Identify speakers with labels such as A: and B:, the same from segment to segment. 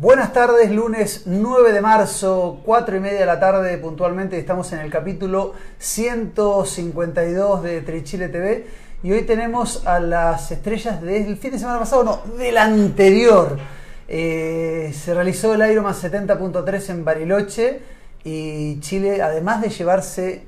A: Buenas tardes, lunes 9 de marzo, 4 y media de la tarde puntualmente, estamos en el capítulo 152 de Trichile TV y hoy tenemos a las estrellas del fin de semana pasado, no, del anterior. Eh, se realizó el Ironman 70.3 en Bariloche y Chile, además de llevarse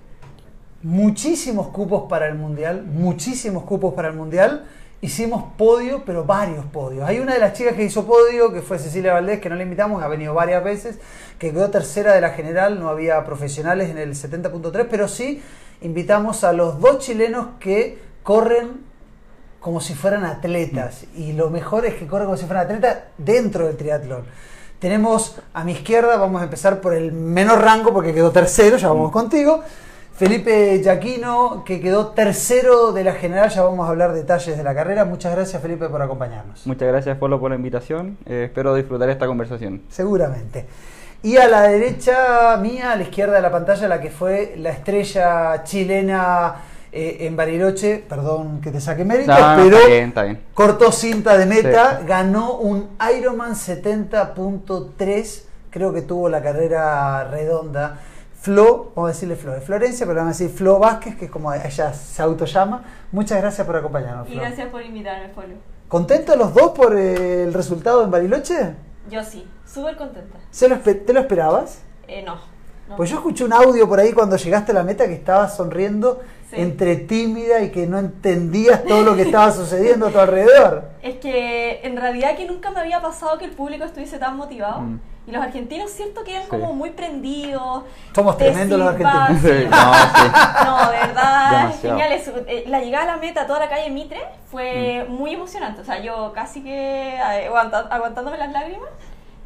A: muchísimos cupos para el Mundial, muchísimos cupos para el Mundial, hicimos podio, pero varios podios. Hay una de las chicas que hizo podio, que fue Cecilia Valdés, que no la invitamos, ha venido varias veces, que quedó tercera de la general, no había profesionales en el 70.3, pero sí invitamos a los dos chilenos que corren como si fueran atletas. Y lo mejor es que corren como si fueran atletas dentro del triatlón. Tenemos a mi izquierda, vamos a empezar por el menor rango porque quedó tercero, ya vamos contigo. Felipe Yaquino, que quedó tercero de la general, ya vamos a hablar detalles de la carrera. Muchas gracias Felipe por acompañarnos.
B: Muchas gracias Polo por la invitación, eh, espero disfrutar esta conversación.
A: Seguramente. Y a la derecha mía, a la izquierda de la pantalla, la que fue la estrella chilena eh, en Bariloche, perdón que te saque mérito, pero cortó cinta de meta, ganó un Ironman 70.3, creo que tuvo la carrera redonda Flo, vamos a decirle Flo, de Florencia, pero vamos a decir Flo Vázquez, que es como ella se autollama. Muchas gracias por acompañarnos.
C: Flo. Y gracias por invitarme, Flo.
A: ¿Contentos los dos por el resultado en Bariloche?
C: Yo sí, súper contenta.
A: ¿Te lo esperabas?
C: Eh, no,
A: Pues yo escuché un audio por ahí cuando llegaste a la meta que estabas sonriendo entre tímida y que no entendías todo lo que estaba sucediendo a tu alrededor.
C: Es que en realidad que nunca me había pasado que el público estuviese tan motivado. Mm. Y los argentinos, cierto que eran como muy prendidos.
A: Somos tremendos los argentinos.
C: no, de verdad, genial. Eh, la llegada a la meta, toda la calle Mitre, fue mm. muy emocionante. O sea, yo casi que aguantándome las lágrimas.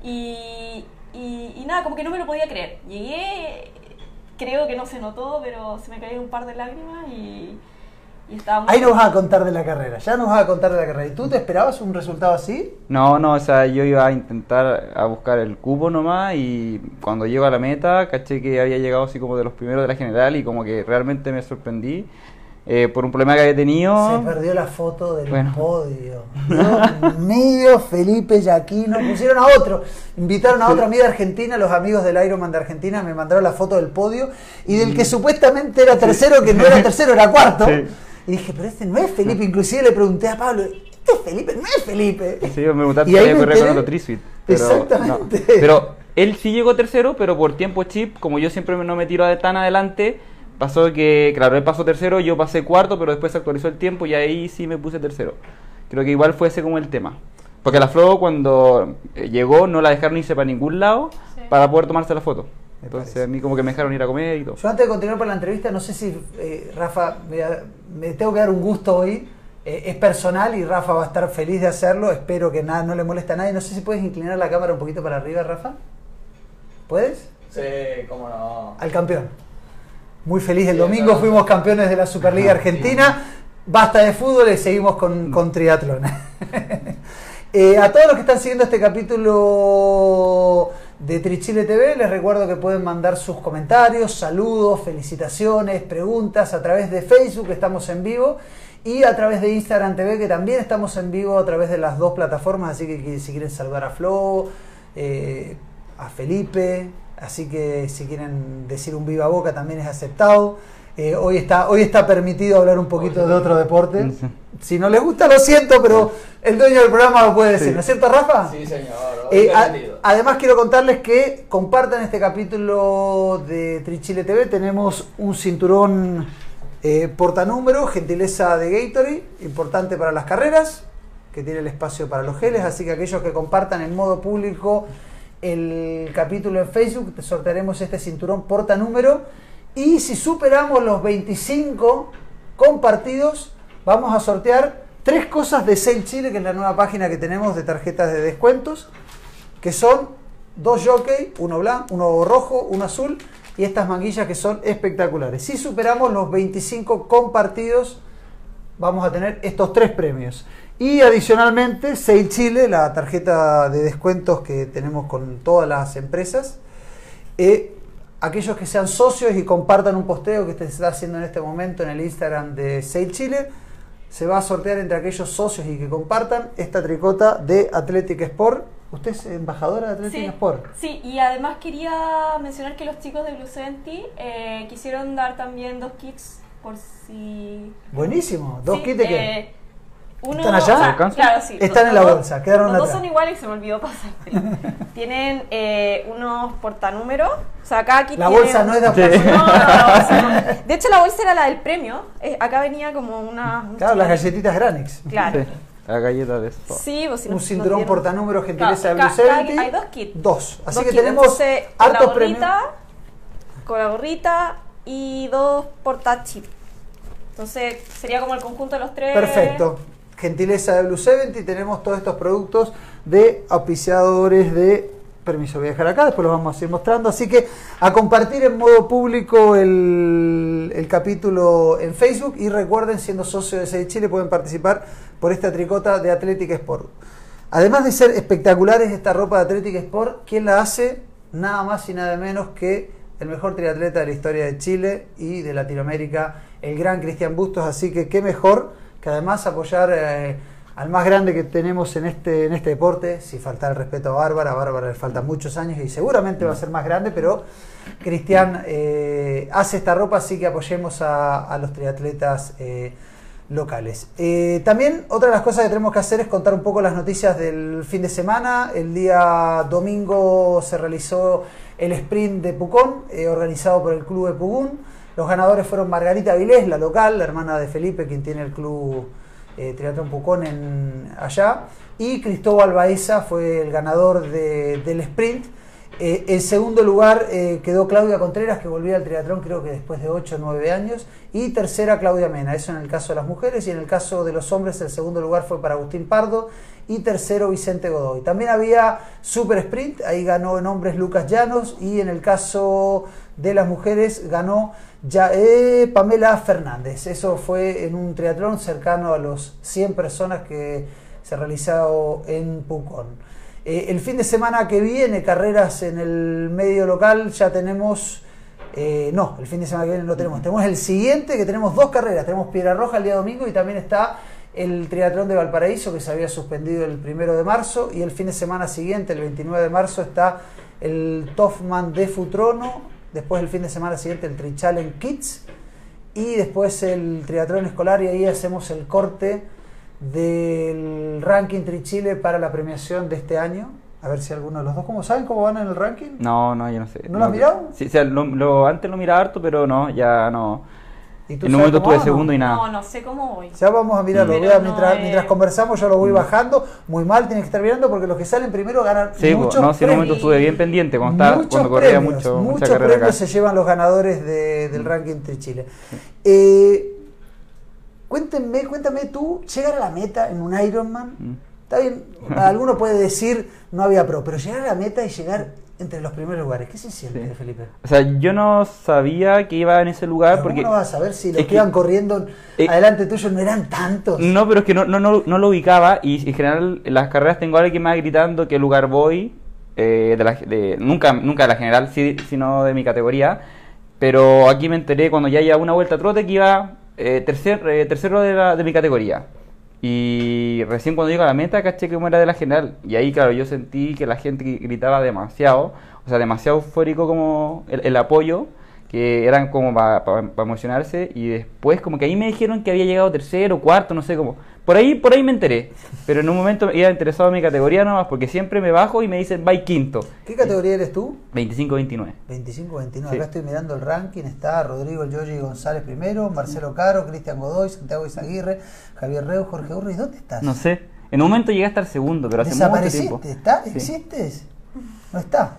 C: Y, y, nada, como que no me lo podía creer. Llegué, creo que no se notó, pero se me cayeron un par de lágrimas y
A: Ahí nos vas a contar de la carrera, ya nos vas a contar de la carrera. ¿Y tú te esperabas un resultado así?
B: No, no, o sea, yo iba a intentar a buscar el cubo nomás y cuando llego a la meta caché que había llegado así como de los primeros de la general y como que realmente me sorprendí. Eh, por un problema que había tenido.
A: Se perdió la foto del podio. Dios mío, Felipe Yaquino. Pusieron a otro. Invitaron a otra amiga argentina, los amigos del Ironman de Argentina me mandaron la foto del podio y del que mm. supuestamente era tercero, que no era tercero, era cuarto. Y dije, pero este no es Felipe. Inclusive le pregunté a Pablo, ¿este es Felipe? No es Felipe.
B: Sí, me preguntaste si había corrido con otro Trisuit.
A: Pero, Exactamente.
B: Pero él sí llegó tercero, pero por tiempo chip, como yo siempre no me tiro tan adelante, pasó que, claro, él pasó tercero, yo pasé cuarto, pero después se actualizó el tiempo y ahí sí me puse tercero. Creo que igual fue ese como el tema. Porque la Flo cuando eh, llegó no la dejaron irse para ningún lado para poder tomarse la foto. Entonces a mí como que me dejaron ir a comer y todo.
A: Yo antes de continuar para la entrevista, no sé si, eh, Rafa, me, tengo que dar un gusto hoy. Eh, es personal y Rafa va a estar feliz de hacerlo. Espero que nada, no le moleste a nadie. No sé si puedes inclinar la cámara un poquito para arriba, Rafa. ¿Puedes?
D: Sí, cómo no.
A: Al campeón. Muy feliz. El domingo fuimos campeones de la Superliga Argentina. Basta de fútbol y seguimos con, con triatlón. Eh, a todos los que están siguiendo este capítulo de Trichile TV. Les recuerdo que pueden mandar sus comentarios, saludos, felicitaciones, preguntas a través de Facebook, estamos en vivo, y a través de Instagram TV, que también estamos en vivo a través de las dos plataformas. Así que si quieren saludar a Flo, eh, a Felipe, así que si quieren decir un viva boca también es aceptado. Eh, hoy, está, hoy está permitido hablar un poquito de otro deporte. Si no les gusta, lo siento, pero el dueño del programa lo puede decir, ¿no es cierto, Rafa?
D: Sí, señor.
A: Eh, además, quiero contarles que compartan este capítulo de Trichile TV. Tenemos un cinturón eh, portanúmero, gentileza de Gatorade, importante para las carreras, que tiene el espacio para los geles. Así que aquellos que compartan en modo público el capítulo en Facebook, te sortearemos este cinturón portanúmero y si superamos los 25 compartidos, vamos a sortear tres cosas de Sail Chile, que es la nueva página que tenemos de tarjetas de descuentos, que son dos jockey, uno blanco, uno rojo, uno azul, y estas manguillas que son espectaculares. Si superamos los 25 compartidos, vamos a tener estos tres premios. Y adicionalmente, Sail Chile, la tarjeta de descuentos que tenemos con todas las empresas. Eh, aquellos que sean socios y compartan un posteo que se está haciendo en este momento en el Instagram de Sail Chile, se va a sortear entre aquellos socios y que compartan esta tricota de Athletic Sport, Usted es embajadora de Atlético
C: Sí,
A: Sport.
C: sí, y además quería mencionar que los chicos de Blue 70 eh, quisieron dar también dos kits por si...
A: Buenísimo. ¿Dos
C: Sí,
A: kits de qué?
C: Uno,
A: ¿Están allá?
C: o sea,
B: ¿Alcanza?
C: claro, sí.
A: Están
C: los-
A: en la bolsa, quedaron
C: Los dos son iguales y se me olvidó pasártelo. Tienen eh, unos portanúmeros. O sea, cada kit
A: La bolsa no es de
B: Sí.
C: No, no, no, sí, no. De hecho, la bolsa era la del premio. Eh, acá venía como una. un
A: Claro, las galletitas Granix.
C: Claro.
B: Sí, la galleta de eso.
C: Sí, pues si
A: Un cinturón portanúmero gentileza de
C: Claro,
A: Blue
C: cada-
A: 70.
C: Hay dos kits.
A: Dos. Así
C: Dos
A: que
C: kits.
A: tenemos
C: Entonces, con la
A: hartos premios.
C: gorrita, con la gorrita y dos portachip. Entonces sería como el conjunto de los tres.
A: Perfecto. Gentileza de Blue 70 y tenemos todos estos productos de auspiciadores de... Permiso, dejar acá, después los vamos a ir mostrando. Así que a compartir en modo público el, capítulo en Facebook y recuerden, siendo socios de Sede Chile, pueden participar por esta tricota de Athletic Sport. Además de ser espectaculares esta ropa de Athletic Sport, ¿quién la hace? Nada más y nada menos que el mejor triatleta de la historia de Chile y de Latinoamérica, el gran Cristian Bustos. Así que qué mejor que además apoyar eh, al más grande que tenemos en este, en este deporte, si falta el respeto a Bárbara, a Bárbara le faltan muchos años y seguramente va a ser más grande, pero Cristian eh, hace esta ropa, así que apoyemos a, los triatletas eh, locales. También otra de las cosas que tenemos que hacer es contar un poco las noticias del fin de semana. El día domingo se realizó el sprint de Pucón, organizado por el Club de Pugún. Los ganadores fueron Margarita Vilés, la local, la hermana de Felipe, quien tiene el club eh, Triatlón Pucón allá. Y Cristóbal Baeza fue el ganador de- del sprint. Eh, en segundo lugar eh, quedó Claudia Contreras, que volvía al triatlón creo que después de 8 o 9 años. Y tercera Claudia Mena, eso en el caso de las mujeres. Y en el caso de los hombres el segundo lugar fue para Agustín Pardo. Y tercero Vicente Godoy. También había Super Sprint, ahí ganó en hombres Lucas Llanos. Y en el caso de las mujeres ganó ya, eh, Pamela Fernández. Eso fue en un triatlón cercano a los 100 personas que se realizó en Pucón. Eh, el fin de semana que viene, carreras en el medio local, ya tenemos. eh, no, el fin de semana que viene no tenemos. Tenemos el siguiente, que tenemos dos carreras. Tenemos Piedra Roja el día domingo y también está el triatlón de Valparaíso, que se había suspendido el primero de marzo. Y el fin de semana siguiente, el 29 de marzo, está el Toffman de Futrono. Después, el fin de semana siguiente, el Trichallenge Kids. Y después el triatlón escolar. Y ahí hacemos el corte del ranking Trichile para la premiación de este año. A ver si alguno de los dos, ¿cómo saben cómo van en el ranking?
B: No, no, yo no sé.
A: ¿No lo has mirado?
B: Sí, o sea, lo, lo- antes lo miraba harto, pero no, ya no.
A: ¿Y tú
B: En un momento estuve segundo y nada.
C: No, no sé cómo voy.
A: Ya vamos a mirarlo.
C: Pero
A: Voy a-
C: no
A: mientras,
C: es-
A: mientras conversamos yo lo voy bajando. Muy mal, tienes que estar mirando porque los que salen primero ganan
B: Mm. Sí,
A: muchos
B: no, si en un momento estuve bien pendiente cuando, estaba,
A: Muchos
B: cuando corría
A: premios,
B: mucho,
A: muchos
B: mucha carrera
A: premios
B: acá.
A: se llevan los ganadores de- del ranking Trichile. Eh, cuéntenme, cuéntame tú, llegar a la meta en un Ironman.
B: Mm.
A: Está bien, alguno puede decir no había pro, pero llegar a la meta y llegar entre los primeros lugares, ¿qué se siente,
B: Sí.
A: Felipe?
B: O sea, yo no sabía que iba en ese lugar porque...
A: ¿Cómo no vas a saber si los
B: es
A: que iban corriendo
B: eh,
A: adelante tuyo no eran tantos?
B: No, pero es que no, no, no, no lo ubicaba y en general en las carreras tengo a alguien que me va gritando qué lugar voy, eh, de la, de, nunca, nunca de la general, sí, sino de mi categoría, pero aquí me enteré cuando ya llevaba una vuelta a trote que iba eh, tercer, eh, tercero de, la, de mi categoría. Y recién cuando llego a la meta caché que era de la general. Y ahí, claro, yo sentí que la gente gritaba demasiado, o sea, demasiado eufórico como el, el apoyo, que eran como para emocionarse. Y después como que ahí me dijeron que había llegado tercero, cuarto, no sé cómo. Por ahí, por ahí me enteré. Pero en un momento iba interesado en mi categoría nomás, porque siempre me bajo y me dicen, va quinto.
A: ¿Qué categoría eres tú?
B: 25-29.
A: 25-29.
B: Sí.
A: Acá estoy mirando el ranking. Está Rodrigo El Yoyi González primero, Marcelo Caro, Cristian Godoy, Santiago Izaguirre, Javier Reu, Jorge Urri. ¿Dónde estás?
B: No sé. En un momento llegué a estar segundo, pero hace mucho tiempo.
A: ¿Desapareciste? ¿Está?
B: Sí.
A: ¿Existes? No está.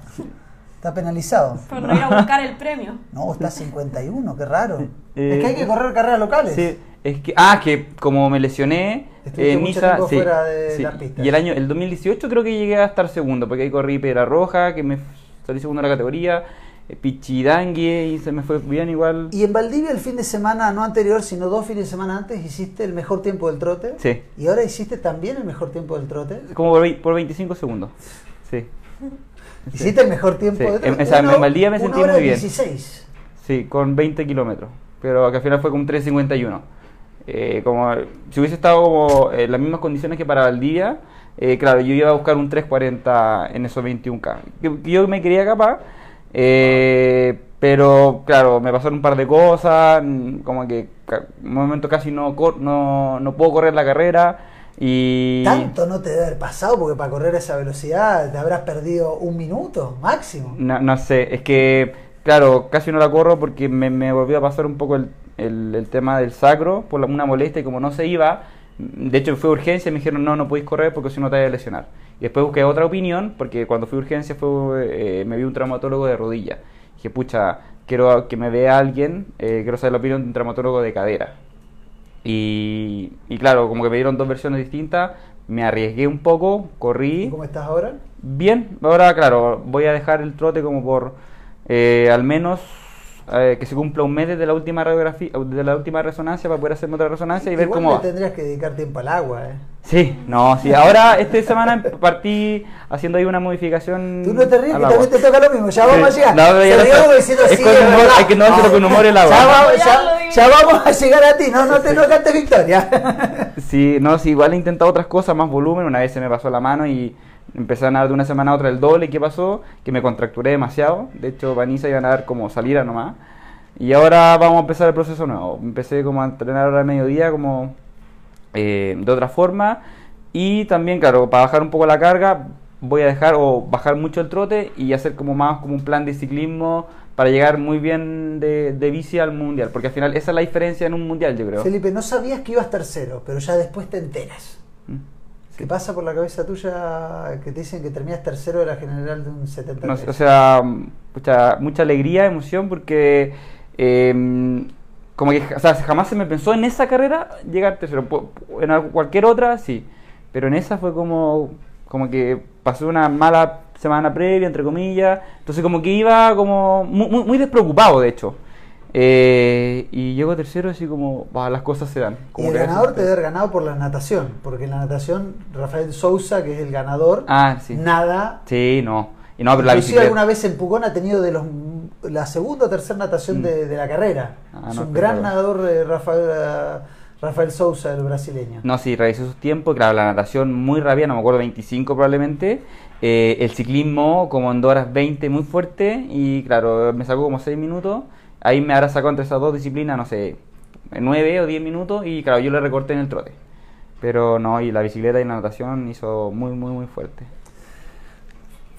A: Está penalizado.
C: Por no ir a buscar el premio.
A: No, está 51, qué raro.
B: Eh,
A: es que hay que correr carreras locales.
B: Sí, es que, ah, que como me lesioné
A: mucho
B: Niza, sí,
A: fuera de
B: sí.
A: las pistas.
B: y el año, el 2018 creo que llegué a estar segundo, porque ahí corrí Piedra Roja, que me salí segundo en la categoría, eh, Pichidangue y se me fue bien igual.
A: Y en Valdivia el fin de semana, no anterior, sino dos fines de semana antes, hiciste el mejor tiempo del trote.
B: Sí.
A: Y ahora hiciste también el mejor tiempo del trote.
B: Como por, por 25 segundos. Sí.
A: Hiciste el mejor tiempo
B: Sí,
A: del trote.
B: en- o sea, en Valdivia me sentí
A: hora
B: muy bien.
A: 16.
B: Sí, con 20 kilómetros. Pero que al final fue con 3.51. Eh, como si hubiese estado como en las mismas condiciones que para Valdivia, eh, claro, yo iba a buscar un 340 en esos 21K. Yo me quería capaz, eh, pero claro, me pasaron un par de cosas, mm, como que en un momento casi no, no, no puedo correr la carrera. Y...
A: Tanto no te debe haber pasado porque para correr a esa velocidad te habrás perdido un minuto máximo.
B: No, no sé, es que, claro, casi no la corro porque me, me volvió a pasar un poco el, el, tema del sacro por una molestia y como no se iba, de hecho fue urgencia y me dijeron no, no podéis correr porque si no te vas a lesionar. Y después busqué otra opinión porque cuando fui a urgencia fue, eh, me vi un traumatólogo de rodilla. Dije, pucha, quiero que me vea alguien, eh, quiero saber la opinión de un traumatólogo de cadera. Y, y, claro, como que me dieron dos versiones distintas, me arriesgué un poco, corrí.
A: ¿Cómo estás ahora?
B: Bien, ahora claro, voy a dejar el trote como por eh, al menos eh, que se cumpla un mes desde la última radiografía, de la última resonancia para poder hacerme otra resonancia y ver cómo.
A: tendrías que dedicar tiempo al agua, ¿eh?
B: Sí, no, sí. Ahora, esta semana partí haciendo ahí una modificación.
A: Tú no te ríes, que también te toca lo mismo. Ya vamos a llegar.
B: No, ya es con humor, hay que no hacerlo con humor el agua.
A: Ya, vamos a llegar a ti, no, no te no cantes victoria.
B: sí, no, sí, igual he intentado otras cosas, más volumen. Una vez se me pasó la mano y empecé a nadar de una semana a otra el doble. ¿Y qué pasó? Que me contracturé demasiado. De hecho, Vanessa iba a nadar como salida nomás. Y ahora vamos a empezar el proceso nuevo. Empecé como a entrenar ahora al mediodía como eh, de otra forma. Y también, claro, para bajar un poco la carga, voy a dejar o bajar mucho el trote y hacer como más como un plan de ciclismo para llegar muy bien de, de, bici al mundial, porque al final esa es la diferencia en un mundial, yo creo.
A: Felipe, no sabías que ibas tercero, pero ya después te enteras. ¿Qué pasa por la cabeza tuya que te dicen que terminas tercero de la general de un 73?
B: o sea, mucha, mucha alegría, emoción, porque eh, como que o sea, jamás se me pensó en esa carrera llegar tercero. En cualquier otra, sí. Pero en esa fue como, como que pasó una mala semana previa, entre comillas. Entonces como que iba como muy, muy despreocupado, de hecho. Eh, y llego tercero así como, las cosas se dan.
A: y el ganador te debe haber ganado por la natación, porque en la natación Rafael Sousa, que es el ganador,
B: ah, sí.
A: nada.
B: Sí, no. Y no, pero
A: la alguna vez en Pucón ha tenido de los la segunda o tercera natación de, mm. la carrera. Ah, es un gran nadador eh, Rafael, eh, Rafael Sousa, el brasileño.
B: No, sí, realizó sus tiempos, claro, la natación muy rápida, no me acuerdo, 25 probablemente. Eh, el ciclismo como en 2 horas 20 muy fuerte y claro, me sacó como 6 minutos Ahí me habrá sacado entre esas dos disciplinas, no sé, 9 o 10 minutos y claro, yo le recorté en el trote. Pero no, y la bicicleta y la natación hizo muy, muy, muy fuerte.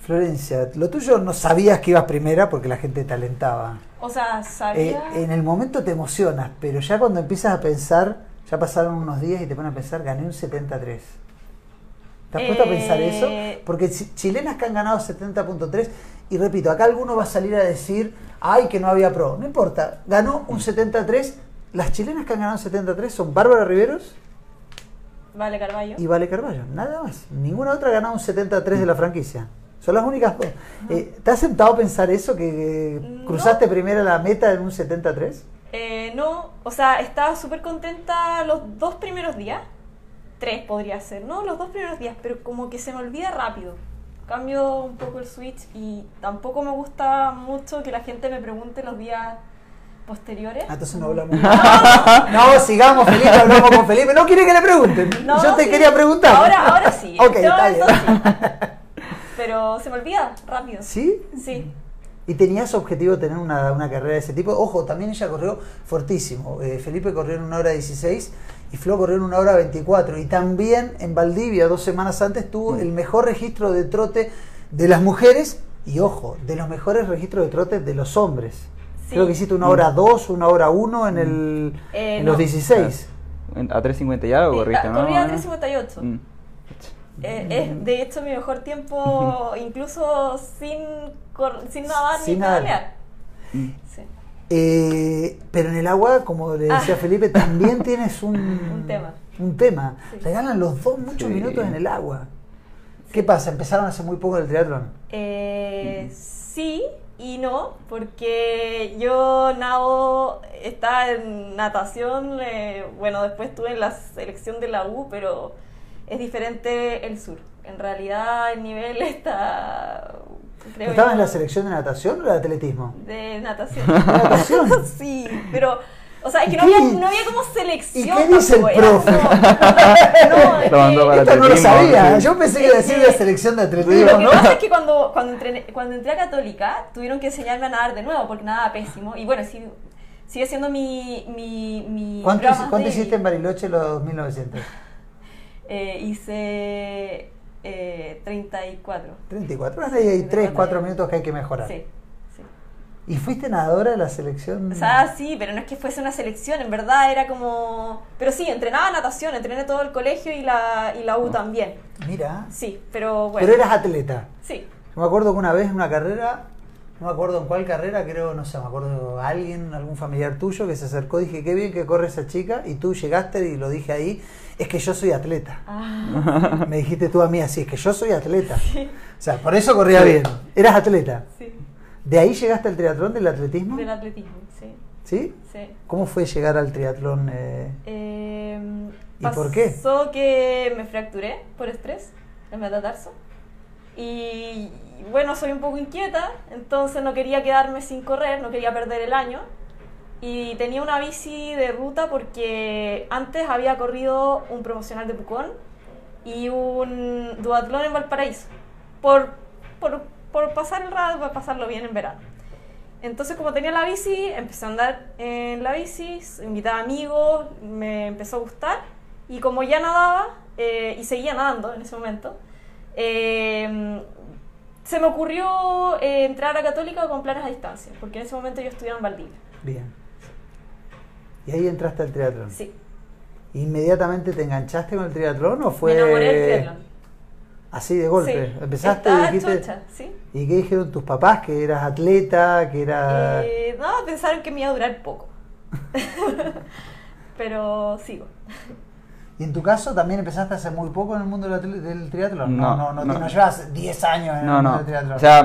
A: Florencia, lo tuyo no sabías que ibas primera porque la gente te alentaba.
C: O sea, sabía.
A: Eh, en el momento te emocionas, pero ya cuando empiezas a pensar, ya pasaron unos días y te pones a pensar, gané un 73. ¿Te has puesto a pensar eso? Eh, porque chilenas que han ganado 70.3, y repito, acá alguno va a salir a decir, ay, que no había pro. No importa, ganó un 73. Las chilenas que han ganado 73 son Bárbara Riveros.
C: Vale Carballo.
A: Y Vale Carballo, nada más. Ninguna otra ha ganado un 73 de la franquicia. Son las únicas dos. Eh, ¿Te has sentado a pensar eso? ¿Que cruzaste primero la meta en un 73?
C: Eh, no, o sea, estaba súper contenta los dos primeros días. Tres podría ser, ¿no? Los dos primeros días, pero como que se me olvida rápido cambio un poco el switch y tampoco me gusta mucho que la gente me pregunte los días posteriores.
A: Ah, entonces no hablamos. no, sigamos, Felipe, hablamos con Felipe. No quiere que le pregunten. Yo te quería preguntar.
C: Ahora, ahora sí.
A: ok, está bien.
C: Pero se me olvida rápido.
A: ¿Sí?
C: Sí.
A: ¿Y tenías objetivo tener una, una, carrera de ese tipo? Ojo, también ella corrió fortísimo. Eh, Felipe corrió en una hora 16 y Flo corrió en una hora 24. Y también en Valdivia, dos semanas antes, tuvo mm. el mejor registro de trote de las mujeres y, ojo, de los mejores registros de trote de los hombres. Creo que hiciste una hora 2, una hora 1 en, el, eh, en los 16.
B: ¿A 3.50 ya o corriste?
C: no, a 3.58. Mm. Eh, es de hecho mi mejor tiempo, incluso sin, sin nadar sin ni nadar.
A: Mm. Sí. Eh, pero en el agua, como le decía ah. Felipe, también tienes un,
C: un tema.
A: Un tema. Regalan los dos muchos minutos en el agua. ¿Qué pasa? ¿Empezaron hace muy poco el triatlón?
C: Eh, sí y no, porque yo nado, estaba en natación, eh, bueno, después estuve en la selección de la U, pero es diferente el sur. En realidad el nivel está
A: ¿Estabas en la selección de natación o de atletismo?
C: De natación. ¿De natación? sí, pero, O sea, es que no había, no había, como selección.
A: ¿Y qué dice el profe?
C: No,
A: no, Esto no lo sabía. Yo pensé que iba a decir la selección de atletismo.
C: Lo que pasa es que cuando, cuando, entré, cuando entré a Católica tuvieron que enseñarme a nadar de nuevo porque nadaba pésimo. Y bueno, sí, sigue siendo mi... mi, mi
A: ¿Cuánto, ¿cuánto hiciste en Bariloche los 1900?
C: Eh, hice eh, 34.
A: 34. Ahora hay 3, 4 minutos que hay que mejorar.
C: Sí.
A: ¿Y fuiste nadadora de la selección?
C: O sea, sí, pero no es que fuese una selección, en verdad era como... Pero sí, entrenaba natación, entrené todo el colegio y la, y la U también.
A: Mira.
C: Sí, pero bueno.
A: Pero eras atleta.
C: Sí.
A: me acuerdo que una vez en una carrera, no me acuerdo en cuál carrera, creo, no sé, me acuerdo alguien, algún familiar tuyo que se acercó dije, qué bien que corre esa chica, y tú llegaste y lo dije ahí, es que yo soy atleta. Ah. Me dijiste tú a mí así, es que yo soy atleta. Sí. O sea, por eso corría bien. Eras atleta.
C: Sí.
A: ¿De ahí llegaste al triatlón del atletismo?
C: Del atletismo, sí.
A: ¿Sí?
C: Sí.
A: ¿Cómo fue llegar al triatlón? Eh?
C: Eh,
A: ¿Y por qué?
C: Pasó que me fracturé por estrés, el metatarso. Y bueno, soy un poco inquieta, entonces no quería quedarme sin correr, no quería perder el año. Y tenía una bici de ruta porque antes había corrido un promocional de Pucón y un duatlón en Valparaíso. Por, por por pasar el rato, para pasarlo bien en verano. Entonces, como tenía la bici, empecé a andar en la bici, invitaba amigos, me empezó a gustar. Y como ya nadaba, eh, y seguía nadando en ese momento, eh, se me ocurrió eh, entrar a Católica con planes a distancia, porque en ese momento yo estudiaba en Valdivia.
A: Bien. ¿Y ahí entraste al triatlón?
C: Sí.
A: ¿Inmediatamente te enganchaste con el triatlón o fue...?
C: Me enamoré del triatlón.
A: Así de golpe.
C: Sí.
A: Empezaste
C: Estaba
A: y dijiste.
C: chocha, ¿sí?
A: ¿Y qué dijeron tus papás? Que eras atleta, que era.
C: Eh, no, pensaron que me iba a durar poco. Pero sigo.
A: ¿Y en tu caso también empezaste hace muy poco en el mundo del, triatlón?
B: No,
A: no, no,
B: no.
A: no llevas 10 años en
B: No,
A: el mundo
B: no.
A: del triatlón.
B: O sea,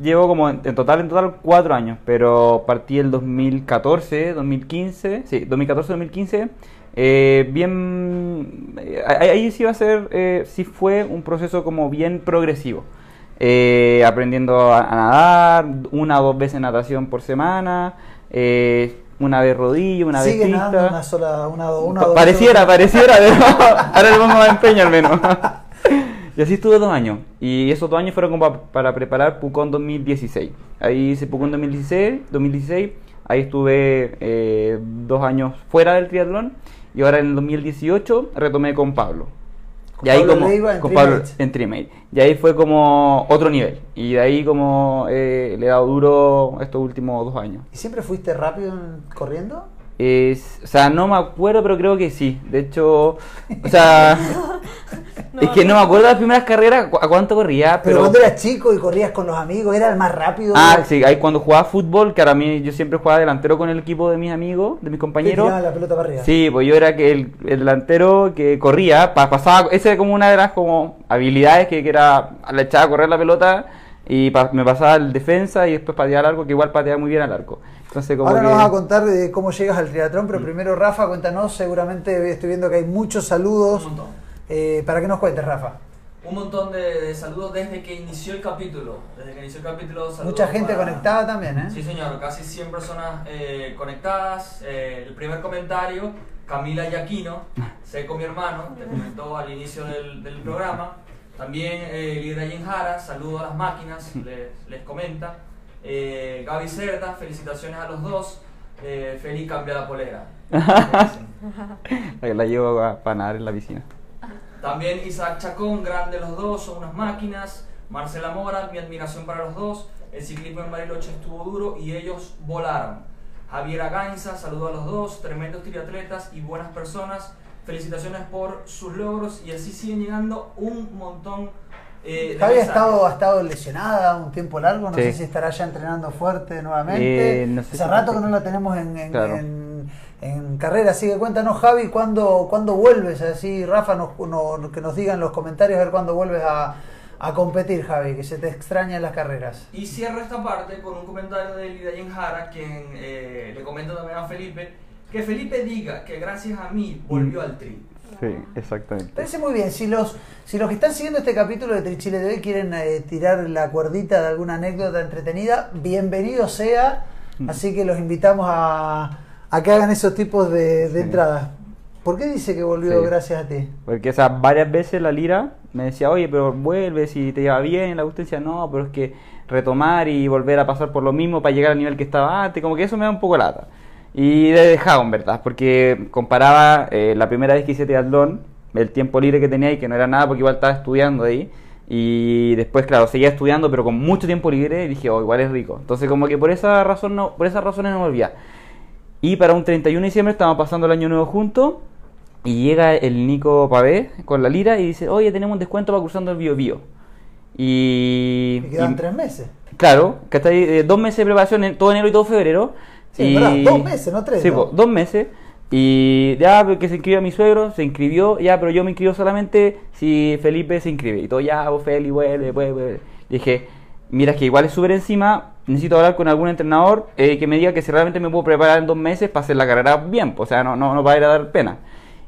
B: llevo como en en total, en total, cuatro años, pero partí el 2014, 2015, sí, 2014-2015. Eh, bien, eh, ahí ahí sí va a ser, eh, sí fue un proceso como bien progresivo. Eh, aprendiendo a, a nadar, una o dos veces natación por semana, eh, una vez rodillo, una vez
A: Sigue
B: pista.
A: nadando una sola, una, una dos
B: pareciera,
A: veces.
B: pareciera, pero ahora le pongo más empeño al menos. y así estuve dos años. Y esos dos años fueron como pa- para preparar Pucón 2016. Ahí hice Pucón 2016, 2016. Ahí estuve eh, dos años fuera del triatlón. Y ahora en el 2018 retomé con Pablo.
A: Con
B: y ahí
A: Pablo
B: como
A: Leiva en
B: con Pablo en Trimate. Y ahí fue como otro nivel. Y de ahí como eh, le he dado duro estos últimos dos años.
A: ¿Y siempre fuiste rápido en- corriendo?
B: Es, o sea, no me acuerdo, pero creo que sí. De hecho, o sea,
C: No,
B: es que no me acuerdo de las primeras carreras, a cuánto corría,
A: Pero,
B: pero...
A: cuando eras chico y corrías con los amigos, ¿era el más rápido?
B: Ah, sí, ahí cuando jugaba fútbol, que ahora mí yo siempre jugaba delantero con el equipo de mis amigos, de mis compañeros.
A: la pelota para arriba.
B: Sí, pues yo era que el, el delantero que corría, pa- pasaba, esa era como una de las como habilidades que, que era, le echaba a correr la pelota y pa- me pasaba el defensa y después pateaba al arco, que igual pateaba muy bien al arco. Entonces como
A: Ahora
B: que...
A: nos vas a contar de cómo llegas al triatlón, pero primero Rafa, cuéntanos, seguramente estoy viendo que hay muchos saludos.
D: Un montón.
A: Eh, para que nos cuentes, Rafa.
D: Un montón de, de saludos desde que inició el capítulo. Desde que inició el capítulo, saludos
A: Mucha gente
D: para-
A: conectada también, ¿eh?
D: Sí, señor, casi 100 personas eh, conectadas. Eh, el primer comentario, Camila Yaquino, sé con mi hermano, te comentó al inicio del, del programa. También eh, Lidra Jara, saludo a las máquinas, les, les comenta. Eh, Gaby Cerda, felicitaciones a los dos. Eh, Feli cambia la polera.
B: La llevo a, para nadar en la piscina.
D: También Isaac Chacón, grande los dos, son unas máquinas. Marcela Mora, mi admiración para los dos. El ciclismo en Bariloche estuvo duro y ellos volaron. Javier Againza, saludo a los dos, tremendos triatletas y buenas personas. Felicitaciones por sus logros y así siguen llegando un montón eh, de
A: Javi ha estado, ha estado lesionada un tiempo largo, no
B: Sí.
A: sé si estará ya entrenando fuerte nuevamente.
B: Eh, no sé
A: Hace
B: si-
A: rato que no la tenemos en, en-
B: Claro.
A: en- en carrera, así que cuéntanos Javi, ¿cuándo, cuándo vuelves? Así Rafa, nos, no- que nos diga en los comentarios a ver cuándo vuelves a, a competir Javi, que se te extrañan las carreras.
D: Y cierro esta parte con un comentario de Lidia Jara, quien eh, le comenta también a Felipe, que Felipe diga que gracias a mí volvió al tri.
B: Sí, exactamente.
A: Parece muy bien. Si los, si los que están siguiendo este capítulo de Trichile TV quieren eh, tirar la cuerdita de alguna anécdota entretenida, bienvenido sea. Así que los invitamos a, a que hagan esos tipos de, de entradas. ¿Por qué dice que volvió
B: Sí.
A: gracias a ti?
B: Porque, o sea, varias veces la lira me decía, oye, pero vuelve si te lleva bien. La decía, no, pero es que retomar y volver a pasar por lo mismo para llegar al nivel que estaba antes, como que eso me da un poco lata. Y he dejado, en verdad, porque comparaba eh, la primera vez que hice triatlón, el tiempo libre que tenía y que no era nada porque igual estaba estudiando ahí. Y después, claro, seguía estudiando, pero con mucho tiempo libre, y dije, oh, igual es rico. Entonces, como que por esa razón no, por esas razones no volvía. Y para un 31 de diciembre estábamos pasando el año nuevo juntos. Y llega el Nico Pavé con la lira y dice, oye, tenemos un descuento para cruzando el Bio Bio. Y,
A: Me quedan
B: y-
A: tres meses.
B: claro, que está ahí, eh, dos meses de preparación, en todo enero y todo febrero.
A: Sí,
B: y,
A: verdad, dos meses, no tres,
B: Sí,
A: ¿no?
B: po, dos meses. Y ya que se inscribió mi suegro, se inscribió, ya, pero yo me inscribo solamente si Felipe se inscribe. Y todo, ya, vos Feli, vuelve, vuelve, vuelve. Dije, mira, es que igual es súper encima, necesito hablar con algún entrenador eh, que me diga que si realmente me puedo preparar en dos meses para hacer la carrera bien, o sea, no, no, no va a ir a dar pena.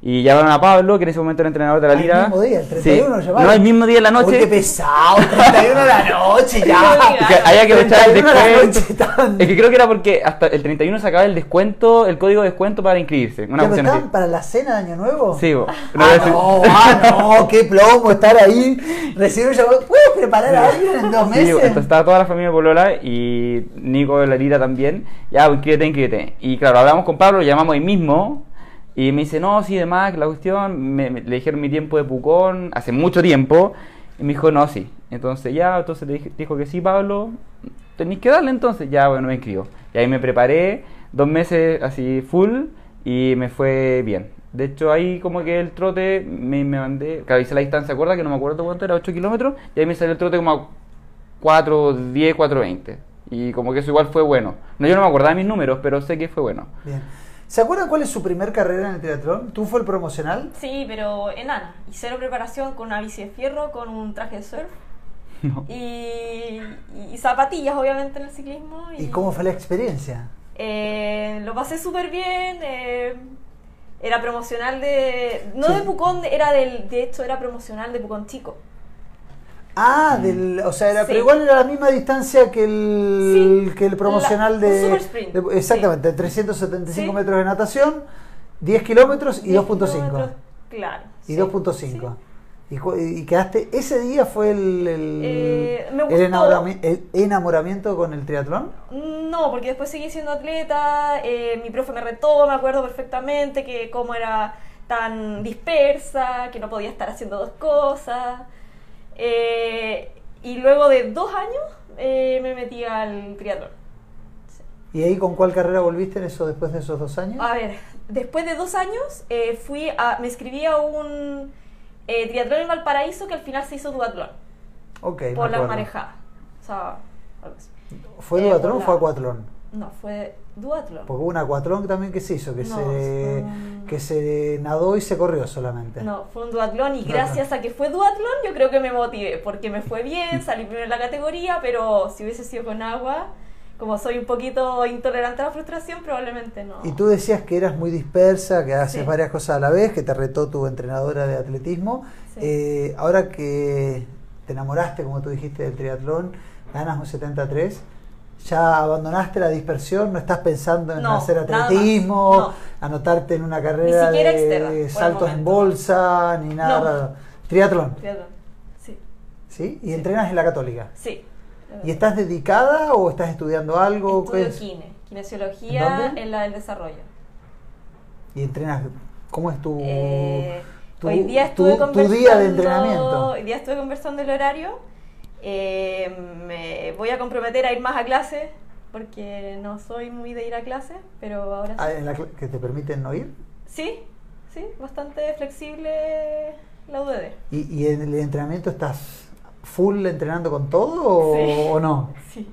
B: Y llamaron a Pablo, que en ese momento era entrenador de la Lira.
A: mismo día, el
B: Sí.
A: 31 lo llamaron.
B: No, el mismo día en la noche.
A: Uy, qué pesado, 31 de la noche ya.
B: Es que hay que aprovechar el
A: 31 de la
B: descuento.
A: noche, tan-
B: Es que creo que era porque hasta el 31 se acaba el descuento, el código de descuento para inscribirse. Una
A: ¿Ya están para la cena de Año Nuevo?
B: Sí, bo. No,
A: Ah, no, ah, no, qué plomo estar ahí. Recibir un llamado. ¿Puedes preparar a alguien en dos
B: Sí,
A: meses?
B: entonces estaba toda la familia de Polola y Nico de la Lira también. Ya, pues, inscríbete, inscríbete. Y claro, hablamos con Pablo, lo llamamos ahí mismo. Y me dice, no, sí, demás, la cuestión. me- le dijeron mi tiempo de Pucón hace mucho tiempo. Y me dijo, no, sí. Entonces ya, entonces le dijo que sí, Pablo. Tenéis que darle entonces. Ya, bueno, me inscribo. Y ahí me preparé dos meses así full y me fue bien. De hecho, ahí como que el trote me, me mandé. Claro, la distancia, ¿acuerdas? Que no me acuerdo cuánto era, 8 kilómetros. Y ahí me salió el trote como a 4, 10, 4, 20. Y como que eso igual fue bueno. No, yo no me acordaba de mis números, pero sé que fue bueno.
A: Bien. ¿Se acuerdan cuál es su primer carrera en el triatlón? ¿Tú fue el promocional?
C: Sí, pero enana. Y cero preparación con una bici de fierro, con un traje de surf.
B: No.
C: Y, y- y zapatillas, obviamente, en el ciclismo.
A: ¿Y cómo fue la experiencia?
C: Eh, lo pasé súper bien. eh, era promocional de. No
A: Sí.
C: de Pucón, era del. De hecho, era promocional de Pucón Chico.
A: Ah, del, o sea, era,
C: Sí.
A: pero igual era la misma distancia que el,
C: Sí,
A: que el promocional
C: la-
A: de,
C: un super sprint,
A: de- Exactamente, 375
C: Sí.
A: metros de natación, 10 kilómetros y
C: 10
A: 2.5.
C: kilómetros, Claro.
A: Y
C: sí,
A: 2.5. Y, cu- y quedaste, ese día fue el, el,
C: Eh, me
A: el
C: gustó.
A: enamorami- el enamoramiento con el triatlón.
C: sí. No, porque después seguí siendo atleta. eh, mi profe me retó, me acuerdo perfectamente que cómo era tan dispersa, que no podía estar haciendo dos cosas. Eh, y luego de dos años eh, me metí al triatlón.
A: ¿Y ahí con cuál carrera volviste en eso después de esos dos años?
C: A ver, después de dos años eh, fui a, me inscribí a un triatlón en Valparaíso que al final se hizo duatlón
A: ok,
C: por las marejadas. O sea, algo así.
A: ¿Fue duatlón o fue acuatlón?
C: No, fue duatlón.
A: Porque hubo un acuatlón también que se hizo, que,
C: No,
A: se, que se nadó y se corrió solamente.
C: No, fue un duatlón y gracias a que fue duatlón yo creo que me motivé porque me fue bien, salí primero en la categoría, pero si hubiese sido con agua, como soy un poquito intolerante a la frustración, probablemente no.
A: Y tú decías que eras muy dispersa, que haces
C: Sí.
A: varias cosas a la vez, que te retó tu entrenadora de atletismo.
C: Sí.
A: Eh, ahora que te enamoraste, como tú dijiste, del triatlón, ganas un 73, ¿ya abandonaste la dispersión? ¿No estás pensando en
C: No,
A: hacer atletismo,
C: No.
A: anotarte en una carrera
C: externa,
A: de saltos en bolsa, ni nada
C: No.
A: Triatlón,
C: Triatlón. Sí,
A: ¿sí? Y entrenas en la católica.
C: sí.
A: ¿Y estás dedicada o estás estudiando algo? ¿Qué
C: Estudio
A: es?
C: kine, kinesiología en la del desarrollo.
A: ¿Y entrenas? ¿Cómo es tu,
C: Eh,
A: tu-
C: hoy día
A: tu-
C: estuve
A: tu
C: conversando,
A: día de entrenamiento?
C: Hoy día estuve conversando el horario. Eh, me voy a comprometer a ir más a clase porque no soy muy de ir a clase, pero ahora sí.
A: Ah, en la ¿Que te permiten no ir?
C: Sí, sí, bastante flexible la UDD.
A: ¿Y, y en el entrenamiento estás full entrenando con todo o,
C: Sí.
A: o no?
C: Sí.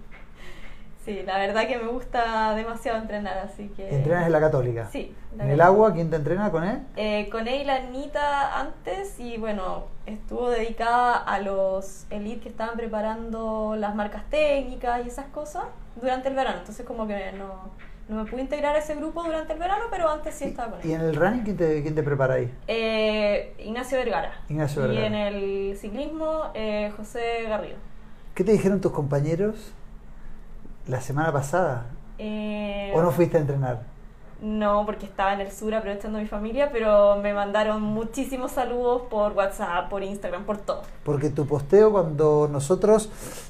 C: Sí, la verdad que me gusta demasiado entrenar, así que...
A: ¿Entrenas en la católica?
C: Sí. la
A: ¿En el agua? ¿Quién te entrena con él?
C: Eh, con él y la Anita antes y bueno, estuvo dedicada a los elite que estaban preparando las marcas técnicas y esas cosas durante el verano. Entonces como que no, no me pude integrar a ese grupo durante el verano, pero antes sí estaba con
A: ¿Y
C: él.
A: en el running quién te, quién te prepara ahí?
C: Eh, Ignacio Vergara.
A: Ignacio
C: Y
A: Vergara.
C: en el ciclismo, eh, José Garrido.
A: ¿Qué te dijeron tus compañeros la semana pasada?
C: Eh,
A: ¿O no fuiste a entrenar?
C: No, porque estaba en el sur aprovechando a mi familia, pero me mandaron muchísimos saludos por WhatsApp, por Instagram, por todo.
A: Porque tu posteo cuando nosotros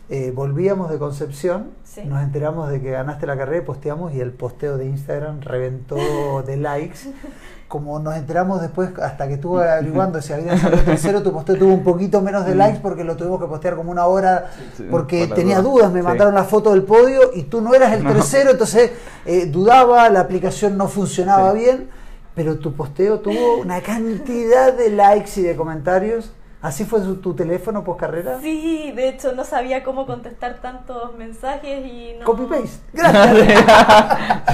A: eh, volvíamos de Concepción,
C: Sí.
A: nos enteramos de que ganaste la carrera y posteamos y el posteo de Instagram reventó de likes. Como nos enteramos después, hasta que estuve averiguando si había salido tercero, tu posteo tuvo un poquito menos de likes porque lo tuvimos que postear como una hora
B: Sí,
A: porque tenía
B: duda.
A: dudas, me
B: Sí.
A: mandaron la foto del podio y tú no eras el
B: No.
A: tercero, entonces eh, dudaba, la aplicación no funcionaba bien, pero tu posteo tuvo una cantidad de likes y de comentarios. ¿Así fue su- tu teléfono post carrera?
C: Sí, de hecho no sabía cómo contestar tantos mensajes y no...
A: Copy paste. Gracias.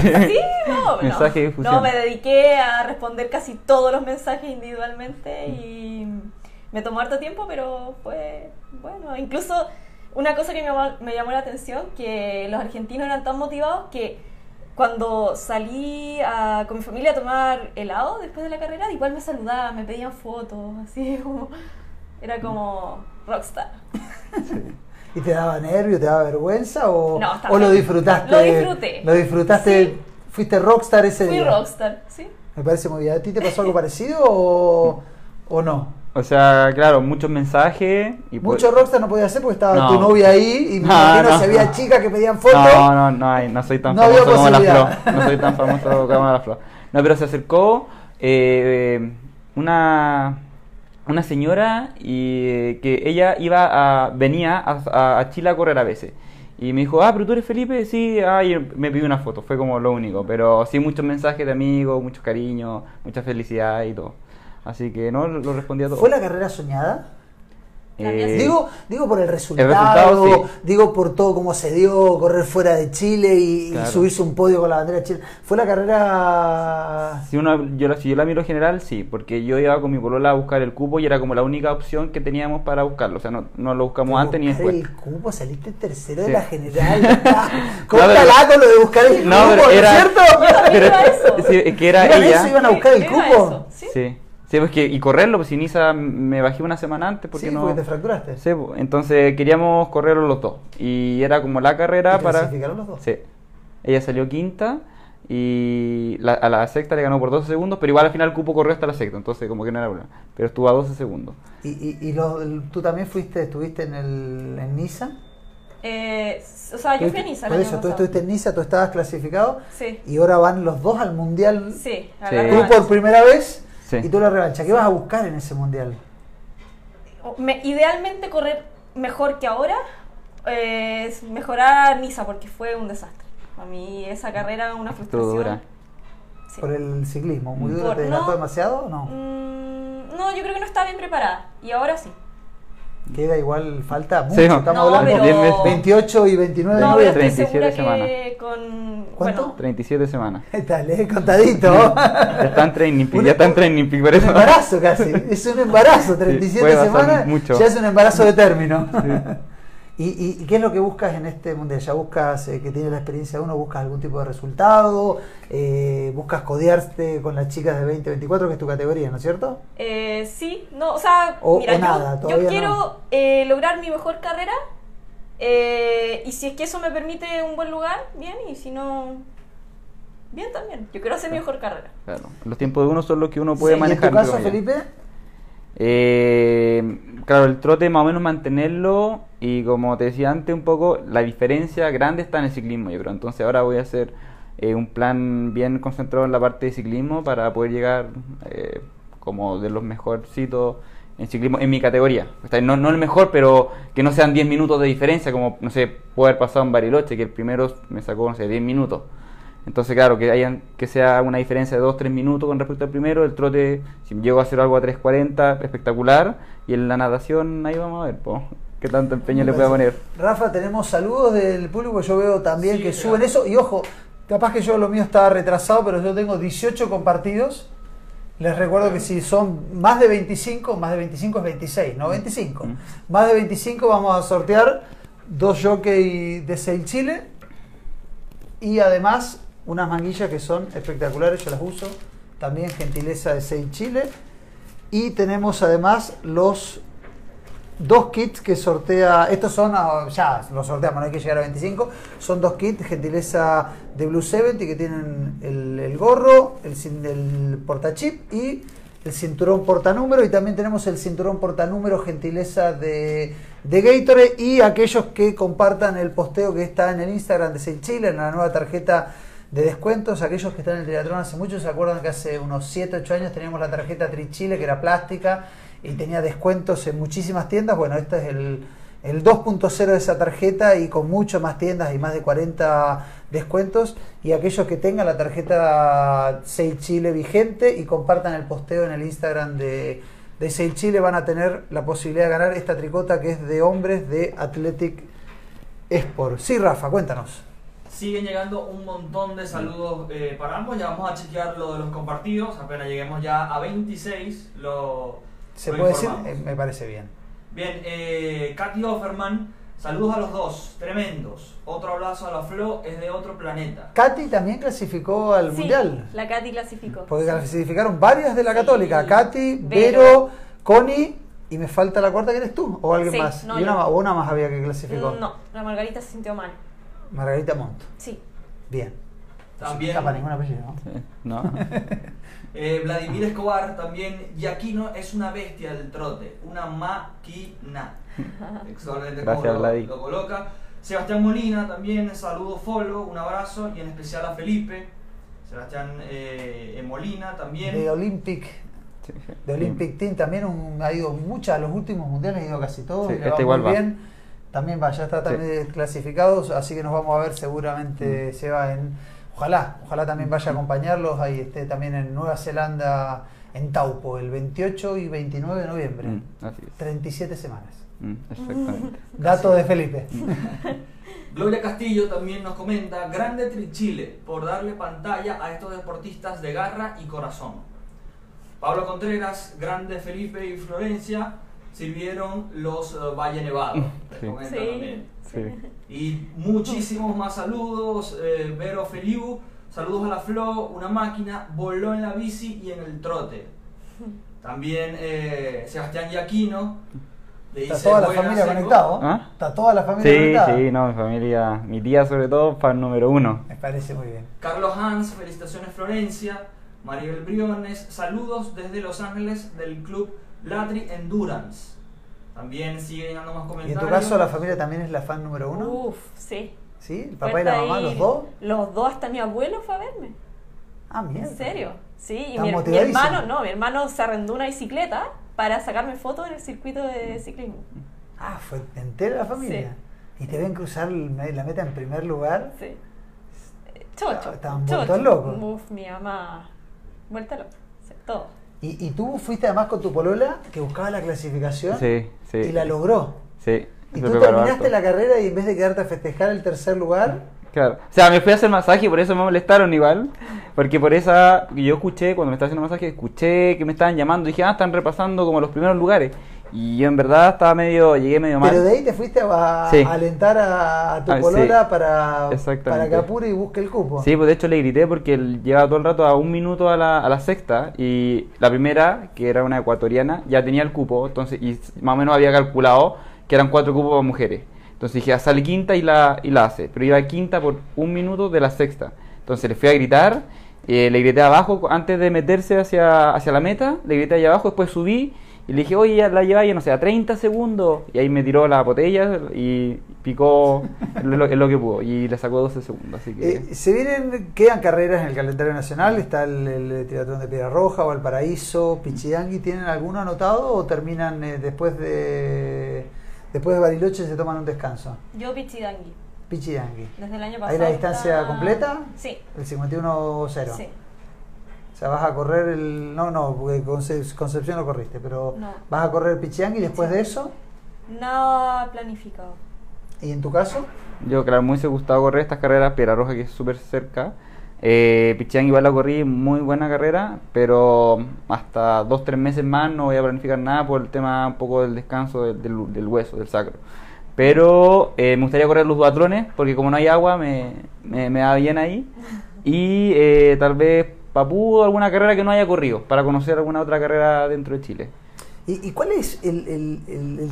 C: Sí, no, no.
B: Mensaje de difusión.
C: No, me dediqué a responder casi todos los mensajes individualmente y me tomó harto tiempo, pero fue bueno. Incluso una cosa que me llamó, me llamó la atención, que los argentinos eran tan motivados que cuando salí a- con mi familia a tomar helado después de la carrera, igual me saludaban, me pedían fotos, así como... Era como rockstar.
A: ¿Y te daba nervio, te daba vergüenza o,
C: No,
A: o lo disfrutaste?
C: Lo disfruté.
A: Lo disfrutaste.
C: Sí.
A: ¿Fuiste rockstar ese
C: Fui
A: día?
C: rockstar, ¿sí?
A: Me parece muy bien. ¿A ti te pasó algo parecido o, o no?
B: O sea, claro, muchos mensajes. Y pues-
A: Mucho rockstar no podía hacer porque estaba
B: No.
A: tu novia ahí y me
B: No,
A: imagino
B: no.
A: si había chicas que pedían fotos.
B: No, no, no, hay- no soy tan famoso como la flor. No soy tan famoso como la flor. No, pero se acercó eh, una, una señora y eh, que ella iba a, venía a, a- Chile a correr a veces. Y me dijo, ah, pero tú eres Felipe, sí, ah, y me pidió una foto, fue como lo único. Pero sí, muchos mensajes de amigos, mucho cariño, mucha felicidad y todo. Así que no, lo respondí a todo.
A: ¿Fue la carrera soñada?
B: Eh,
A: Digo, digo por el resultado,
B: resultado, sí.
A: digo por todo cómo se dio, correr fuera de Chile y, y
B: Claro.
A: subirse un podio con la bandera de Chile. ¿Fue la carrera
B: Si, uno, yo, la- si yo la miro general, sí, porque yo iba con mi polola a buscar el cupo y era como la única opción que teníamos para buscarlo. O sea, no, no lo buscamos
A: Pero
B: antes ni después.
A: el cupo, saliste tercero de
B: Sí.
A: la general. está. Córtala
B: pero-
A: con lo de buscar el
B: No,
A: cupo,
B: pero
A: ¿no
B: era.
A: es cierto?
B: pero- sí, es que era
A: ¿Iban
B: ella.
A: eso? ¿Iban a buscar el cupo?
C: eso, ¿sí?
B: Sí. Pues que, y correrlo, pues sin Isa me bajé una semana antes porque
A: sí,
B: no.
A: porque te fracturaste.
B: Sí, pues, entonces queríamos correrlo los dos. Y era como la carrera
A: ¿Y
B: para.
A: clasificaron los dos?
B: Sí. Ella salió quinta y la- a la sexta le ganó por 12 segundos, pero igual al final el cupo corrió hasta la sexta, entonces como que no era problema. Pero estuvo a 12 segundos.
A: ¿Y, y, y lo- tú también fuiste, estuviste en, el, en Niza?
C: Eh, o sea, yo fui a Niza
A: Por eso, tú estuviste en Niza, tú estabas clasificado
C: Sí.
A: y ahora van los dos al Mundial.
C: Sí, a
B: Sí.
C: la
A: Tú por primera vez
B: Sí.
A: y tú la revancha. ¿Qué vas a buscar en ese Mundial?
C: Me- idealmente correr mejor que ahora eh, es mejorar Niza porque fue un desastre. A mí esa carrera una
B: Estuvo
C: frustración.
B: dura.
C: Sí.
A: Por el ciclismo, muy duro,
C: Por-
A: ¿te
C: no.
A: demasiado o no?
C: Mm, no, yo creo que no estaba bien preparada y ahora sí.
A: Queda igual, falta mucho,
B: Sí,
A: estamos
C: No,
A: hablando
C: pero...
B: meses.
A: 28 y 29 de
C: No, estoy
B: 37
C: segura
B: semanas.
C: con...
A: ¿Cuánto?
C: Bueno,
B: 37 semanas.
A: Dale, contadito.
B: Ya está en training peak,
A: Un-
B: ya está en training peak, por
A: Un
B: eso.
A: embarazo casi, es un embarazo, 37
B: puede pasar
A: semanas,
B: mucho.
A: ya es un embarazo de término. ¿Y, y, y qué es lo que buscas en este mundial? ¿Ya buscas eh, que tiene la experiencia de uno? ¿Buscas algún tipo de resultado? Eh, ¿Buscas codearte con las chicas de 2024, que es tu categoría, ¿no es cierto?
C: eh, sí, no, o sea,
A: O-
C: mira,
A: o
C: yo-
A: nada,
C: yo, quiero
A: no.
C: eh, lograr mi mejor carrera eh, y si es que eso me permite un buen lugar, bien, y si no, bien también. Yo quiero hacer mi mejor carrera.
B: Claro, los tiempos de uno son los que uno puede
C: Sí,
A: ¿Y en
B: manejar.
A: tu caso. Felipe?
B: Eh, claro, el trote más o menos mantenerlo y como te decía antes un poco, la diferencia grande está en el ciclismo, yo creo. Entonces ahora voy a hacer eh, un plan bien concentrado en la parte de ciclismo para poder llegar eh, como de los mejorcitos en ciclismo en mi categoría. O sea, no, no el mejor, pero que no sean 10 minutos de diferencia, como, no sé, puede haber pasado en Bariloche, que el primero me sacó, no sé, 10 minutos. Entonces, claro, que hayan, que sea una diferencia de 2-3 minutos con respecto al primero. El trote, si llego a hacer algo a 3.40, espectacular. Y en la natación, ahí vamos a ver, po, qué tanto empeño le pueda poner.
A: Rafa, tenemos saludos del público, yo veo también
D: Sí,
A: que
D: claro.
A: suben eso. Y ojo, capaz que yo lo mío estaba retrasado, pero yo tengo 18 compartidos. Les recuerdo que si son más de 25, más de 25 es 26, no 25.
B: Mm.
A: Más de 25 vamos a sortear dos jockey de Sail Chile y además unas manguillas que son espectaculares, yo las uso. También gentileza de Sail Chile. Y tenemos además los dos kits que sortea, estos son, ah, ya los sorteamos, no hay que llegar a 25, son dos kits, gentileza de Blue 70 que tienen el, gorro, el, portachip y el cinturón portanúmero y también tenemos el cinturón portanúmero gentileza de, de Gatorade y aquellos que compartan el posteo que está en el Instagram de Sail Chile, en la nueva tarjeta de descuentos, aquellos que están en el Triatlón hace mucho, se acuerdan que hace unos 7, 8 años teníamos la tarjeta Trichile que era plástica y tenía descuentos en muchísimas tiendas, bueno, este es el, el 2.0 de esa tarjeta y con mucho más tiendas y más de 40 descuentos y aquellos que tengan la tarjeta Sail Chile vigente y compartan el posteo en el Instagram de, de Sail Chile van a tener la posibilidad de ganar esta tricota que es de hombres de Athletic Sport. Sí, Rafa, cuéntanos.
D: Siguen llegando un montón de saludos eh, para ambos. Ya vamos a chequear lo de los compartidos. Apenas lleguemos ya a 26, lo,
A: ¿Se puede decir? Eh, me parece bien.
D: Bien, eh, Katy Offerman, saludos a los dos, tremendos. Otro abrazo a la Flo, es de otro planeta.
A: Katy también clasificó al
C: Sí,
A: Mundial.
C: La Katy clasificó.
A: Porque clasificaron varias de la
C: Sí.
A: Católica. Katy, Vero,
C: Vero.
A: Connie y me falta la cuarta que eres tú o alguien
C: Sí,
A: más.
C: no,
A: y una, o una más había que clasificó.
C: No, la Margarita se sintió mal.
A: Margarita Montt.
C: Sí.
A: Bien.
D: También
A: No para ningún apellido, ¿no?
B: Sí, ¿No?
D: eh, Vladimir Escobar, también Yaquino es una bestia del trote, una máquina. Excelente
B: Gracias,
D: como lo, coloca. Sebastián Molina también, saludo follow, un abrazo y en especial a Felipe. Sebastián eh, Molina también.
A: De Olympic.
B: Sí.
A: De Olympic Team también un- ha ido muchas, a los últimos mundiales ha ido casi todos.
B: Sí, este
A: va
B: igual
A: muy
B: va.
A: bien. También va, ya está también clasificados, así que nos vamos a ver seguramente
B: Mm.
A: se va en. Ojalá, ojalá también vaya a acompañarlos. Ahí esté también en Nueva Zelanda, en Taupo, el 28 y 29 de noviembre.
B: Mm, así es.
A: 37 semanas.
B: Mm, exactamente.
A: Dato de Felipe.
D: Gloria Castillo también nos comenta, grande Trichile por darle pantalla a estos deportistas de garra y corazón. Pablo Contreras, grande Felipe y Florencia sirvieron los eh, Valle Nevado.
B: Sí.
C: Sí.
D: Y muchísimos más saludos. eh, Vero Feliu, saludos a la Flo, una máquina, voló en la bici y en el trote. También eh, Sebastián Yaquino. le
A: Está toda la
D: "Buena,
A: familia
D: Seco".
A: conectado.
B: ¿Ah?
A: Está toda la familia
B: Sí,
A: conectada.
B: sí, no, mi familia, mi tía sobre todo, fan número uno.
A: Me parece muy bien.
D: Carlos Hans, felicitaciones Florencia. Maribel Briones, saludos desde Los Ángeles del club Latri Endurance. También sigue llegando más
A: Y en
D: comentarios.
A: tu caso, la familia también es la fan número uno.
C: Uf, sí.
A: ¿Sí? ¿El papá y la mamá,
C: ahí-
A: los dos?
C: Los dos, hasta mi abuelo fue a verme.
A: Ah, mierda.
C: En serio. Sí, y mi, mi hermano, no, mi hermano se arrendó una bicicleta para sacarme fotos en el circuito de ciclismo.
A: Ah, fue entera la familia. Y te ven cruzar la meta en primer lugar.
C: Sí. Chocho.
A: Estaban
C: chocho.
A: vueltos locos.
C: Uf, mi mamá. Vuelta loca. Sí, todo.
A: Y, y tú fuiste además con tu polola que buscaba la clasificación
B: Sí, sí.
A: y la logró.
B: Sí.
A: Y tú terminaste
B: harto.
A: la carrera y en vez de quedarte a festejar el tercer lugar,
B: Claro. O sea, me fui a hacer masaje y por eso me molestaron igual. Porque por esa. Yo escuché, cuando me estaba haciendo masaje, escuché que me estaban llamando. Dije, ah, están repasando como los primeros lugares. Y yo en verdad estaba medio. Llegué medio mal.
A: pero de ahí te fuiste a, a
B: Sí.
A: alentar a, a tu
B: Ah, sí.
A: polola para, para que apure y busque el cupo.
B: Sí, pues de hecho le grité porque él llevaba todo el rato a un minuto a la, a la sexta y la primera, que era una ecuatoriana, ya tenía el cupo, entonces y más o menos había calculado que eran cuatro cupos para mujeres. Entonces dije, ah, sale quinta y la, y la hace, pero iba quinta por un minuto de la sexta. Entonces le fui a gritar, eh, le grité abajo antes de meterse hacia, hacia la meta, le grité allá abajo, después subí y le dije, oye, ya la lleva, ya no sé, a 30 segundos. Y ahí me tiró la botella y picó en lo, lo que pudo y le sacó 12 segundos. Así que...
A: Eh, se vienen, quedan carreras en el calendario nacional, está el, el triatlón de Piedra Roja, Valparaíso, Pichidangui, ¿tienen alguno anotado o terminan eh, después de después de Bariloche se toman un descanso?
C: Yo Pichidangui.
A: Pichidangui.
C: Desde el año pasado.
A: ¿Hay la distancia
C: está-
A: completa?
C: Sí.
A: El 51-0.
C: Sí.
A: O sea, vas a correr el... No, no, porque Conce- Concepción lo corriste, pero
C: No.
A: vas a correr Pichidangui después de eso.
C: Nada planificado.
A: ¿Y en tu caso?
B: Yo, claro, me hubiese gustado correr estas carreras, Piedra Roja, que es súper cerca. Eh, igual la corrí, muy buena carrera, pero hasta dos, tres meses más no voy a planificar nada por el tema un poco del descanso del, del- del hueso, del sacro. Pero eh, me gustaría correr los duatrones, porque como no hay agua, me, me, me da bien ahí. Y eh, tal vez Papú o alguna carrera que no haya corrido, para conocer alguna otra carrera dentro de Chile.
A: ¿Y, cuál es el,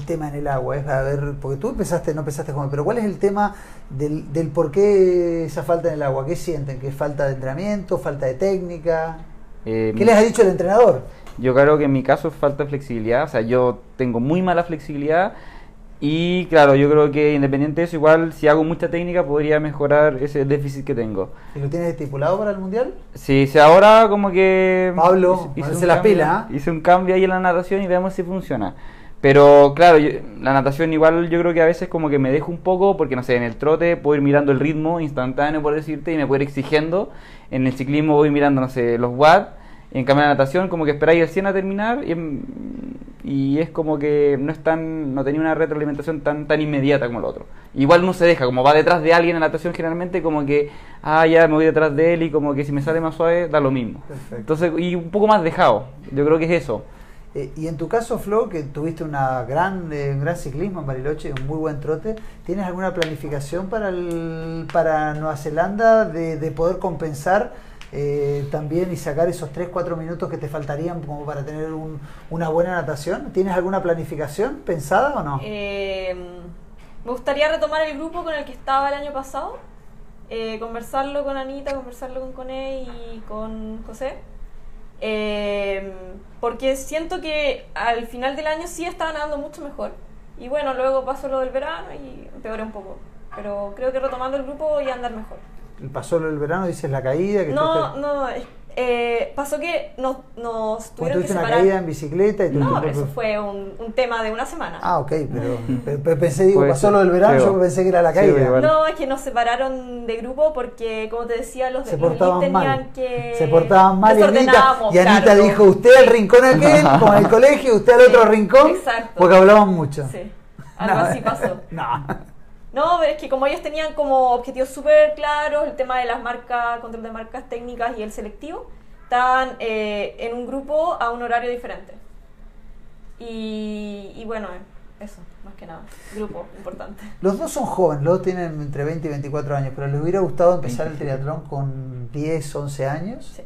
A: tema en el agua? Es a ver, porque tú empezaste, no empezaste como, pero ¿cuál es el tema del, del por qué esa falta en el agua? ¿Qué sienten? ¿Que es falta de entrenamiento, falta de técnica? Eh, ¿Qué les ha dicho el entrenador?
B: Yo creo que en mi caso es falta de flexibilidad, o sea, yo tengo muy mala flexibilidad y claro, yo creo que independiente de eso, igual si hago mucha técnica podría mejorar ese déficit que tengo.
A: ¿Y lo tienes estipulado para el mundial?
B: Sí, sí ahora como que.
A: Pablo, hice, la pila.
B: ¿ah? Hice un cambio ahí en la natación y veamos si funciona. Pero claro, la natación igual yo creo que a veces como que me dejo un poco porque no sé, en el trote puedo ir mirando el ritmo instantáneo por decirte y me puedo ir exigiendo. En el ciclismo voy mirando, no sé, los watts. En cambio la natación como que esperáis el 100 a terminar y y es como que no es tan, no tenía una retroalimentación tan, tan inmediata como el otro. Igual no se deja, como va detrás de alguien en natación generalmente, como que, ah, ya me voy detrás de él y como que si me sale más suave, da lo mismo. Entonces, y un poco más dejado, yo creo que es eso.
A: Eh, y en tu caso, Flo, que tuviste una gran, eh, un gran ciclismo en Bariloche, un muy buen trote, ¿tienes alguna planificación para, el, para Nueva Zelanda de, de poder compensar eh, también y sacar esos 3-4 minutos que te faltarían como para tener una buena natación? ¿Tienes alguna planificación pensada o no?
C: Eh, me gustaría retomar el grupo con el que estaba el año pasado, eh, conversarlo con Anita, conversarlo con Cone y con José. porque siento que al final del año sí estaba nadando mucho mejor. Y bueno, luego pasó lo del verano y empeoré un poco. Pero creo que retomando el grupo voy a andar mejor
A: pasó el verano, dices la caída. Que
C: no, no, eh, pasó que nos, nos
A: tuvieron que separar. una caída en bicicleta y
C: No, eso fue un, un, tema de una semana.
A: Ah, ok, pero, pensé, digo, pasó lo del verano, yo pensé que era la caída.
C: no, es que nos separaron de grupo porque, como te decía, los
A: se portaban
C: tenían
A: mal.
C: que.
A: Se portaban mal y Anita, y Anita dijo: Usted al rincón aquel, con el colegio, usted al otro rincón. Exacto. Porque hablaban mucho.
C: Sí, algo así pasó. no. No, pero es que como ellos tenían como objetivos súper claros, el tema de las marcas, control de marcas técnicas y el selectivo, estaban eh, en un grupo a un horario diferente. Y, bueno, eso, más que nada, grupo importante.
A: Los dos son jóvenes, los dos tienen entre 20 y 24 años, pero les hubiera gustado empezar el triatlón con 10, 11 años.
B: Sí.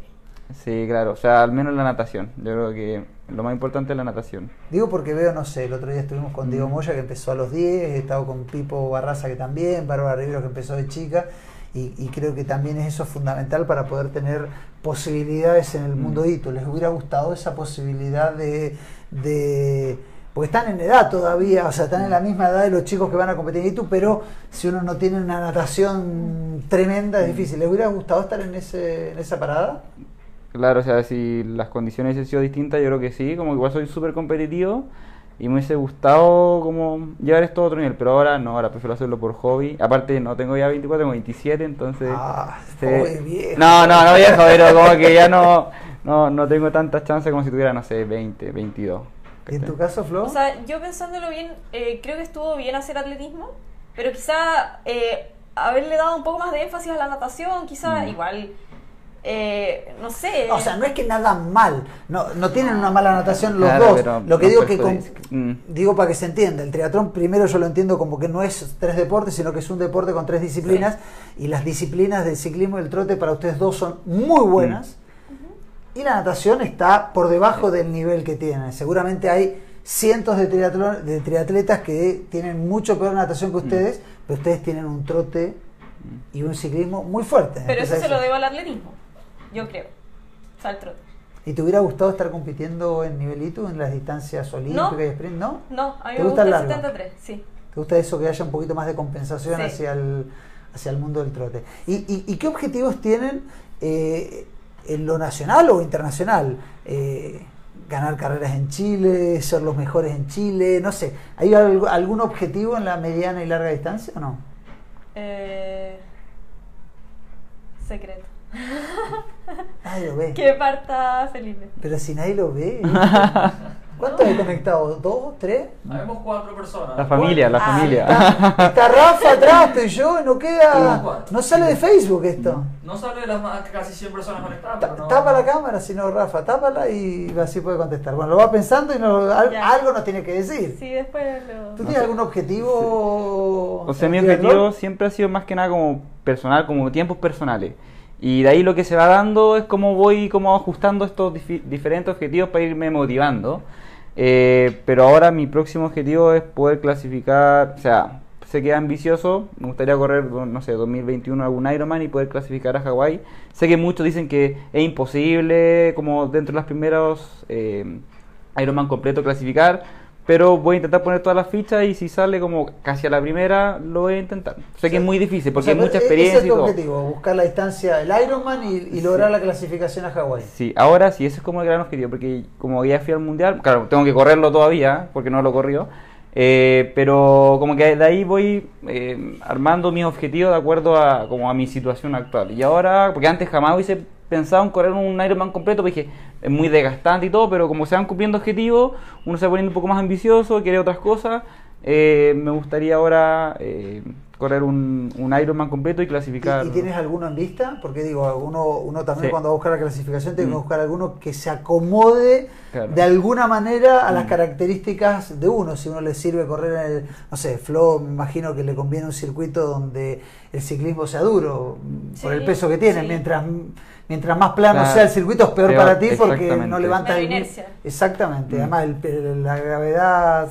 B: Sí, claro, o sea, al menos la natación. Yo creo que lo más importante es la natación.
A: Digo porque veo, no sé, el otro día estuvimos con Diego mm. Moya que empezó a los 10, he estado con Pipo Barraza que también, Bárbara Rivero que empezó de chica, y, creo que también es eso fundamental para poder tener posibilidades en el mm. mundo hito. ¿Les hubiera gustado esa posibilidad de, de porque están en edad todavía, o sea, están en la misma edad de los chicos que van a competir en ITU, pero si uno no tiene una natación tremenda es mm. difícil. ¿Les hubiera gustado estar en, ese, en esa parada?
B: Claro, o sea, si las condiciones hubiesen sido distintas, yo creo que sí, como que igual soy súper competitivo y me hubiese gustado como llevar esto a otro nivel, pero ahora no, ahora prefiero hacerlo por hobby. Aparte, no tengo ya 24, tengo 27, entonces...
A: Ah, este,
B: No, no, no viejo, pero como que ya no, no, no tengo tantas chances como si tuviera, no sé, 20, 22.
A: ¿Y en tu caso, Flo?
C: O sea, yo pensándolo bien, eh, creo que estuvo bien hacer atletismo, pero quizá eh, haberle dado un poco más de énfasis a la natación, quizá mm. igual eh, no sé.
A: O sea, no es que nada mal, no, no tienen una mala anotación los dos. Lo que digo que mm. digo para que se entienda, el triatlón primero yo lo entiendo como que no es tres deportes, sino que es un deporte con tres disciplinas y las disciplinas del ciclismo y el trote para ustedes dos son muy buenas. Y la natación está por debajo del nivel que tienen. Seguramente hay cientos de, de triatletas que tienen mucho peor natación que mm. ustedes, pero ustedes tienen un trote y un ciclismo muy fuerte.
C: Pero eso se lo debo al atletismo yo creo. O
A: ¿Y te hubiera gustado estar compitiendo en nivelito en las distancias olímpicas y sprint? ¿No?
C: No, a mí me gusta el 73, sí.
A: ¿Te gusta eso que haya un poquito más de compensación hacia, el, hacia el mundo del trote? ¿Y, y, qué objetivos tienen eh, en lo nacional o internacional? Eh, ganar carreras en Chile, ser los mejores en Chile, no sé. ¿Hay algún objetivo en la mediana y larga distancia o no?
C: Eh, secreto.
A: Nadie lo ve.
C: Que parta Felipe.
A: Pero si nadie lo ve. ¿Cuántos hay conectados? ¿Dos? ¿Tres?
D: Habemos cuatro personas.
B: La familia, la ah, familia.
A: Está, Rafa atrás, estoy yo, no queda. No sale de Facebook esto.
D: No sale de las casi 100 personas conectadas. No...
A: Tapa la cámara, si no, Rafa, tápala y así puede contestar. Bueno, lo va pensando y algo nos tiene que decir.
C: Sí, después lo.
A: ¿Tú tienes algún objetivo?
B: O sea, mi objetivo siempre ha sido más que nada como personal, como tiempos personales. Y de ahí lo que se va dando es cómo voy como ajustando estos diferentes objetivos para irme motivando. Eh, pero ahora mi próximo objetivo es poder clasificar, o sea, sé que es ambicioso, me gustaría correr, no sé, 2021 algún Ironman y poder clasificar a Hawái. Sé que muchos dicen que es imposible, como dentro de los primeros eh, Ironman completo clasificar, pero voy a intentar poner todas las fichas y si sale como casi a la primera, lo voy a intentar. Sé que es muy difícil porque hay mucha experiencia.
A: Ese es tu objetivo, buscar la distancia del Ironman y, lograr la clasificación a Hawái.
B: Sí, ahora sí, ese es como el gran objetivo, porque como ya fui al mundial, claro, tengo que correrlo todavía, porque no lo corrió. Eh, pero como que de ahí voy eh, armando mis objetivos de acuerdo a, como a mi situación actual. Y ahora, porque antes jamás hubiese pensado en correr un Ironman completo, porque es muy desgastante y todo, pero como se van cumpliendo objetivos, uno se va poniendo un poco más ambicioso, quiere otras cosas. Eh, me gustaría ahora eh, correr un, un Ironman completo y clasificar.
A: ¿Y, tienes alguno en vista? Porque digo, uno, uno también cuando va a buscar la clasificación tiene que mm. buscar alguno que se acomode de alguna manera a las mm. características de uno. Si uno le sirve correr en el, no sé, Flow, me imagino que le conviene un circuito donde el ciclismo sea duro, por el peso que tiene, mientras mientras más plano sea el circuito es peor, para ti porque no
C: la inercia.
A: Exactamente, mm. además la gravedad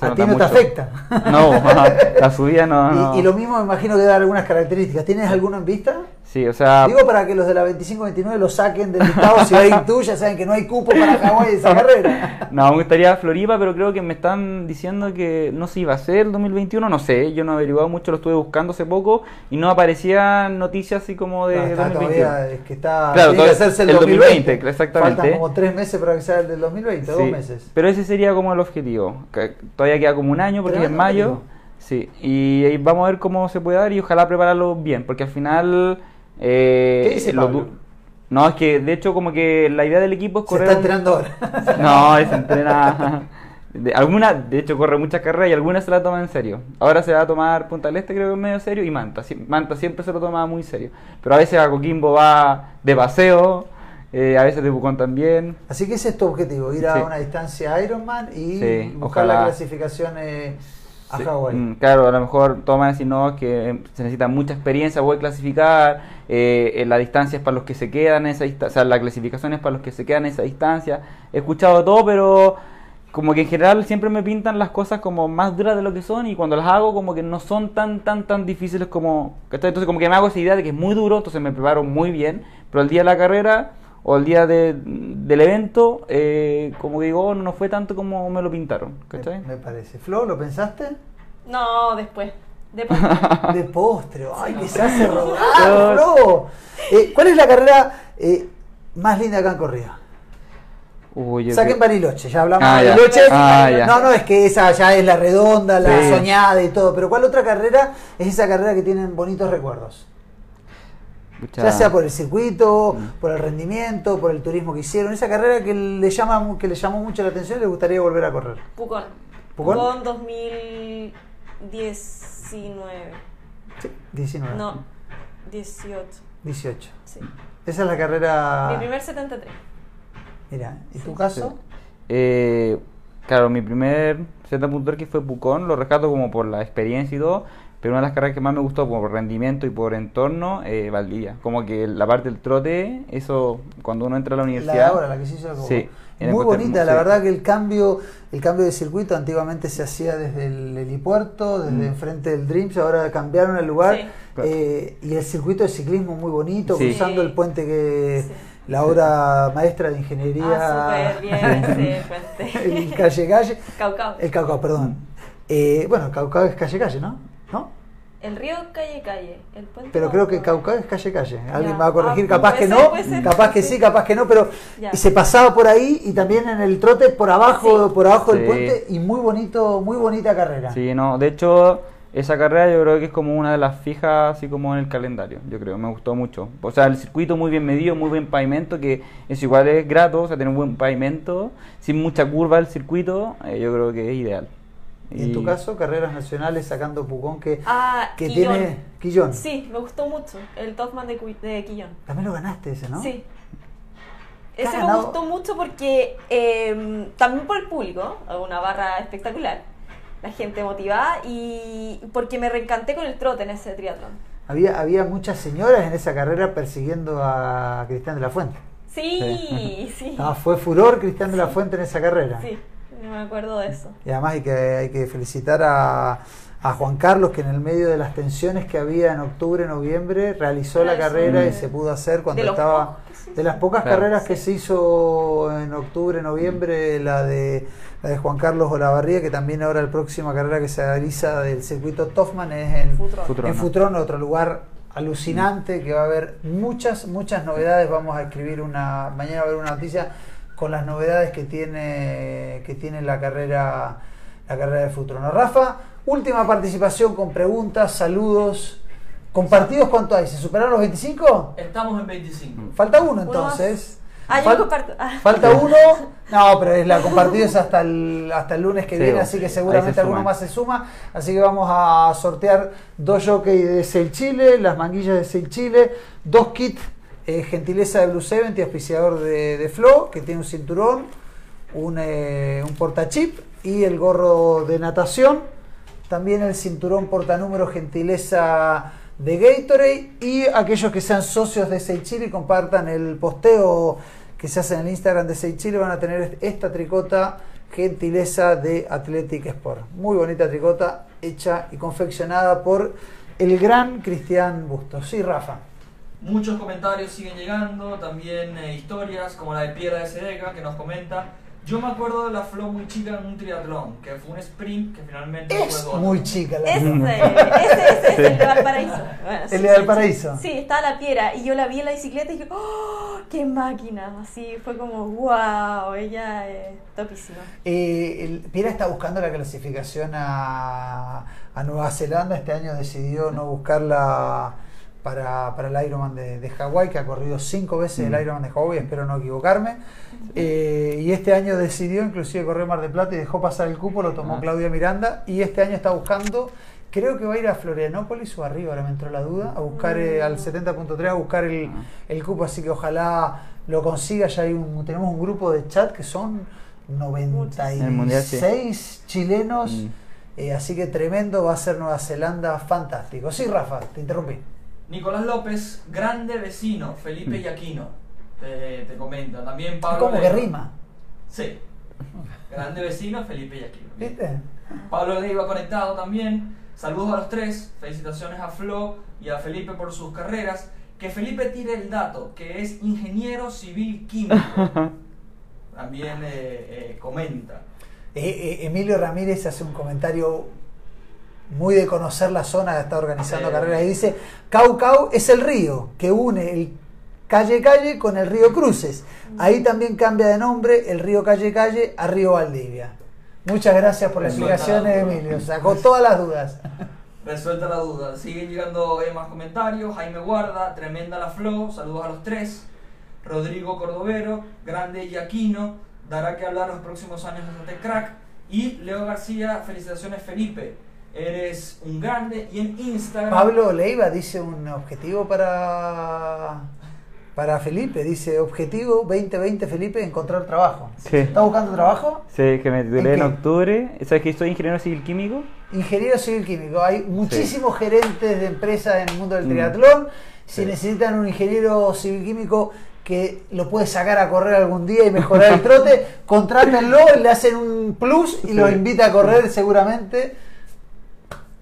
A: a ti no te afecta.
B: No, la subida no,
A: Y, lo mismo me imagino que da algunas características. ¿Tienes alguno en vista?
B: Sí, o sea.
A: Digo para que los de la 25-29 lo saquen del listado. si hay tú, ya saben que no hay cupo para Hawái esa carrera.
B: No, me gustaría Floripa, pero creo que me están diciendo que no se iba a hacer el 2021. No sé, yo no he averiguado mucho, lo estuve buscando hace poco y no aparecían noticias así como de. No,
A: está 2021. es que está.
B: Claro, tiene que hacerse el, 2020. exactamente.
A: Faltan como tres meses para que sea el del 2020, dos meses.
B: Pero ese sería como el objetivo. Que todavía queda como un año porque es en mayo. Sí, y vamos a ver cómo se puede dar y ojalá prepararlo bien, porque al final
A: eh, ¿Qué dice
B: No, es que de hecho como que la idea del equipo es correr...
A: Se está entrenando ahora.
B: No, es entrena... De, alguna, de hecho corre muchas carreras y algunas se la toma en serio. Ahora se va a tomar Punta del Este creo que es medio serio y Manta. Manta siempre se lo toma muy serio. Pero a veces a Coquimbo va de paseo, eh, a veces de Bucón también.
A: Así que ese es tu objetivo, ir a una distancia Ironman y buscar la clasificación... Eh,
B: Mm, claro, a lo mejor toman decir no, que em, se necesita mucha experiencia, voy a clasificar, eh, la distancia es para los que se quedan en esa distancia, o sea, la clasificación es para los que se quedan en esa distancia. He escuchado todo, pero como que en general siempre me pintan las cosas como más duras de lo que son y cuando las hago como que no son tan, tan, tan difíciles como... Entonces como que me hago esa idea de que es muy duro, entonces me preparo muy bien, pero el día de la carrera o el día de, del evento, eh, como digo, oh, no fue tanto como me lo pintaron.
A: Me, parece. Flo, ¿lo pensaste?
C: No, después. De postre.
A: de postre. Ay, que se hace rogar, Flo. Eh, ¿Cuál es la carrera eh, más linda que han corrido? Uy, Saquen Bariloche, ya hablamos ah, de Bariloche. Ah, no, no, es que esa ya es la redonda, la soñada y todo. Pero ¿cuál otra carrera es esa carrera que tienen bonitos recuerdos? Ya sea por el circuito, mm. por el rendimiento, por el turismo que hicieron, esa carrera que le llama que le llamó mucho la atención y le gustaría volver a correr.
C: Pucón. Pucón, 2019.
A: Sí, 19.
C: No, 18.
A: 18. Sí. Esa es la carrera.
C: Mi primer 73.
A: Mira, ¿y tu caso?
B: Eh, claro, mi primer 70 que fue Pucón, lo rescato como por la experiencia y todo, pero una de las carreras que más me gustó por rendimiento y por entorno, eh, Valdivia. Como que la parte del trote, eso cuando uno entra a la universidad.
A: La ahora, la que se hizo Sí. Muy bonita, la verdad que el cambio, el cambio de circuito antiguamente se hacía desde el helipuerto, desde mm. enfrente del Dreams, ahora cambiaron el lugar eh, y el circuito de ciclismo muy bonito, cruzando el puente que la obra maestra de ingeniería.
C: Ah, bien,
A: el calle calle.
C: Caucao.
A: El Caucao, perdón. Eh, bueno, Caucao es calle calle, ¿no? ¿No?
C: El río calle calle. El puente
A: pero creo que Cauca es calle calle. Alguien me va a corregir, ah, capaz que no, capaz que sí, capaz que no, pero se pasaba por ahí y también en el trote por abajo, por abajo del puente y muy bonito, muy bonita carrera.
B: Sí, no, de hecho esa carrera yo creo que es como una de las fijas así como en el calendario, yo creo, me gustó mucho. O sea, el circuito muy bien medido, muy buen pavimento, que es igual es grato, o sea, tener un buen pavimento, sin mucha curva el circuito, eh, yo creo que es ideal.
A: Y en tu caso, carreras nacionales sacando Pucón que,
C: ah,
A: que tiene Quillón.
C: Sí, me gustó mucho el Topman de, de Quillón.
A: También lo ganaste ese, ¿no?
C: Sí. Ese me gustó mucho porque em, también por el público, una barra espectacular, la gente motivada y porque me reencanté con el trote en ese triatlón.
A: Había, había muchas señoras en esa carrera persiguiendo a Cristian de la Fuente.
C: Sí, sí.
A: fue furor Cristian de la Fuente en esa carrera.
C: Sí no me acuerdo de eso.
A: Y además hay que, hay que felicitar a, a Juan Carlos que en el medio de las tensiones que había en octubre, noviembre, realizó la carrera y
C: el-
A: se pudo hacer cuando
C: de
A: estaba... De las pocas
B: Claro.
A: carreras que se hizo en octubre, noviembre, la de, la de Juan Carlos Olavarría, que también ahora la próxima carrera que se realiza del circuito Toffman es en
C: Futrón.
B: Futrón.
A: en Futrón, otro lugar alucinante que va a haber muchas, muchas novedades. Vamos a escribir una, mañana va a haber una noticia con las novedades que tiene, que tiene la carrera, la carrera de Futrón. Rafa, última participación con preguntas, saludos. ¿Compartidos cuánto hay? ¿Se superaron los 25?
D: Estamos en 25.
A: Falta uno entonces.
C: Ah, yo
A: Fal-
C: comparto. Ah.
A: Falta uno. No, pero es la compartida es hasta el, hasta el lunes que
B: Sí,
A: viene,
B: sí,
A: así que seguramente
B: se
A: alguno más se suma. Así que vamos a sortear dos jockeys de Sail Chile, las manguillas de Sail Chile, dos kits, eh, gentileza de Blue 70, auspiciador de, de Flow, que tiene un cinturón, un, eh, un portachip y el gorro de natación. También el cinturón portanúmero gentileza de Gatorade y aquellos que sean socios de Seichile y compartan el posteo que se hace en el Instagram de Seichile van a tener esta tricota gentileza de Athletic Sport. Muy bonita tricota hecha y confeccionada por el gran Cristian Bustos. Sí, Rafa.
D: Muchos comentarios siguen llegando, también eh, historias como la de Piedra de Sedeca que nos comenta. Yo me acuerdo de la Flo muy chica en un triatlón, que fue un sprint que finalmente
A: Es
D: fue
A: muy chica la
C: Ese, ese, ese es el de Valparaíso. Bueno,
A: ¿El
C: sí,
A: de
C: sí,
A: Valparaíso?
C: Sí, sí, estaba la piedra y yo la vi en la bicicleta y dije, ¡oh! ¡Qué máquina! Así fue como, ¡wow! Ella es topísima.
A: Eh, el Piera está buscando la clasificación a, a Nueva Zelanda. Este año decidió no buscarla para, para el Ironman de, de Hawái, que ha corrido cinco veces
B: Mm.
A: el Ironman de Hawái, espero no equivocarme. Eh, y este año decidió inclusive correr Mar del Plata y dejó pasar el cupo, lo tomó
B: Ah.
A: Claudia Miranda. Y este año está buscando, creo que va a ir a Florianópolis o arriba, ahora me entró la duda, a buscar eh, al 70.3, a buscar el,
B: Ah.
A: el cupo. Así que ojalá lo consiga. Ya hay un, tenemos un grupo de chat que son
B: En el Mundial, sí.
A: 96 chilenos.
B: Mm.
A: eh, así que tremendo va a ser Nueva Zelanda, fantástico. Sí, Rafa, te interrumpí.
D: Nicolás López, grande vecino, Felipe
B: Mm.
D: Yaquino, te, te comenta. También Pablo.
A: ¿Cómo que rima?
D: Sí. Grande vecino, Felipe Yaquino.
A: ¿Viste?
D: Pablo Leiva conectado también. Saludos a los tres. Felicitaciones a Flo y a Felipe por sus carreras. Que Felipe tire el dato, que es ingeniero civil químico. También eh, eh, comenta.
A: Eh, Emilio Ramírez hace un comentario muy de conocer la zona está organizando carreras y dice, Caucau es el río que une el calle calle con el río Cruces. Ahí también cambia de nombre el río calle calle a río Valdivia. Muchas gracias por las explicaciones,
D: la.
A: Emilio. Sacó todas las dudas.
D: Resuelta la duda. Siguen llegando eh, más comentarios. Jaime Guarda, tremenda la Flo. Saludos a los tres. Rodrigo Cordovero, grande Yaquino. Dará que hablar los próximos años de este crack. Y Leo García, felicitaciones Felipe. Eres un grande. Y en Instagram.
A: Pablo Leiva dice un objetivo para, para Felipe. Dice, objetivo 2020 Felipe, encontrar trabajo.
B: Sí.
A: ¿Está buscando trabajo?
B: Sí, que me titulé
A: ¿En
B: octubre. ¿Sabes que soy ingeniero civil químico?
A: Ingeniero civil químico. Hay muchísimos gerentes de empresas en el mundo del
B: Mm.
A: triatlón. Si
B: Sí.
A: necesitan un ingeniero civil químico que lo puede sacar a correr algún día y mejorar el trote, contrátenlo, le hacen un plus y
B: Sí.
A: lo invita a correr seguramente.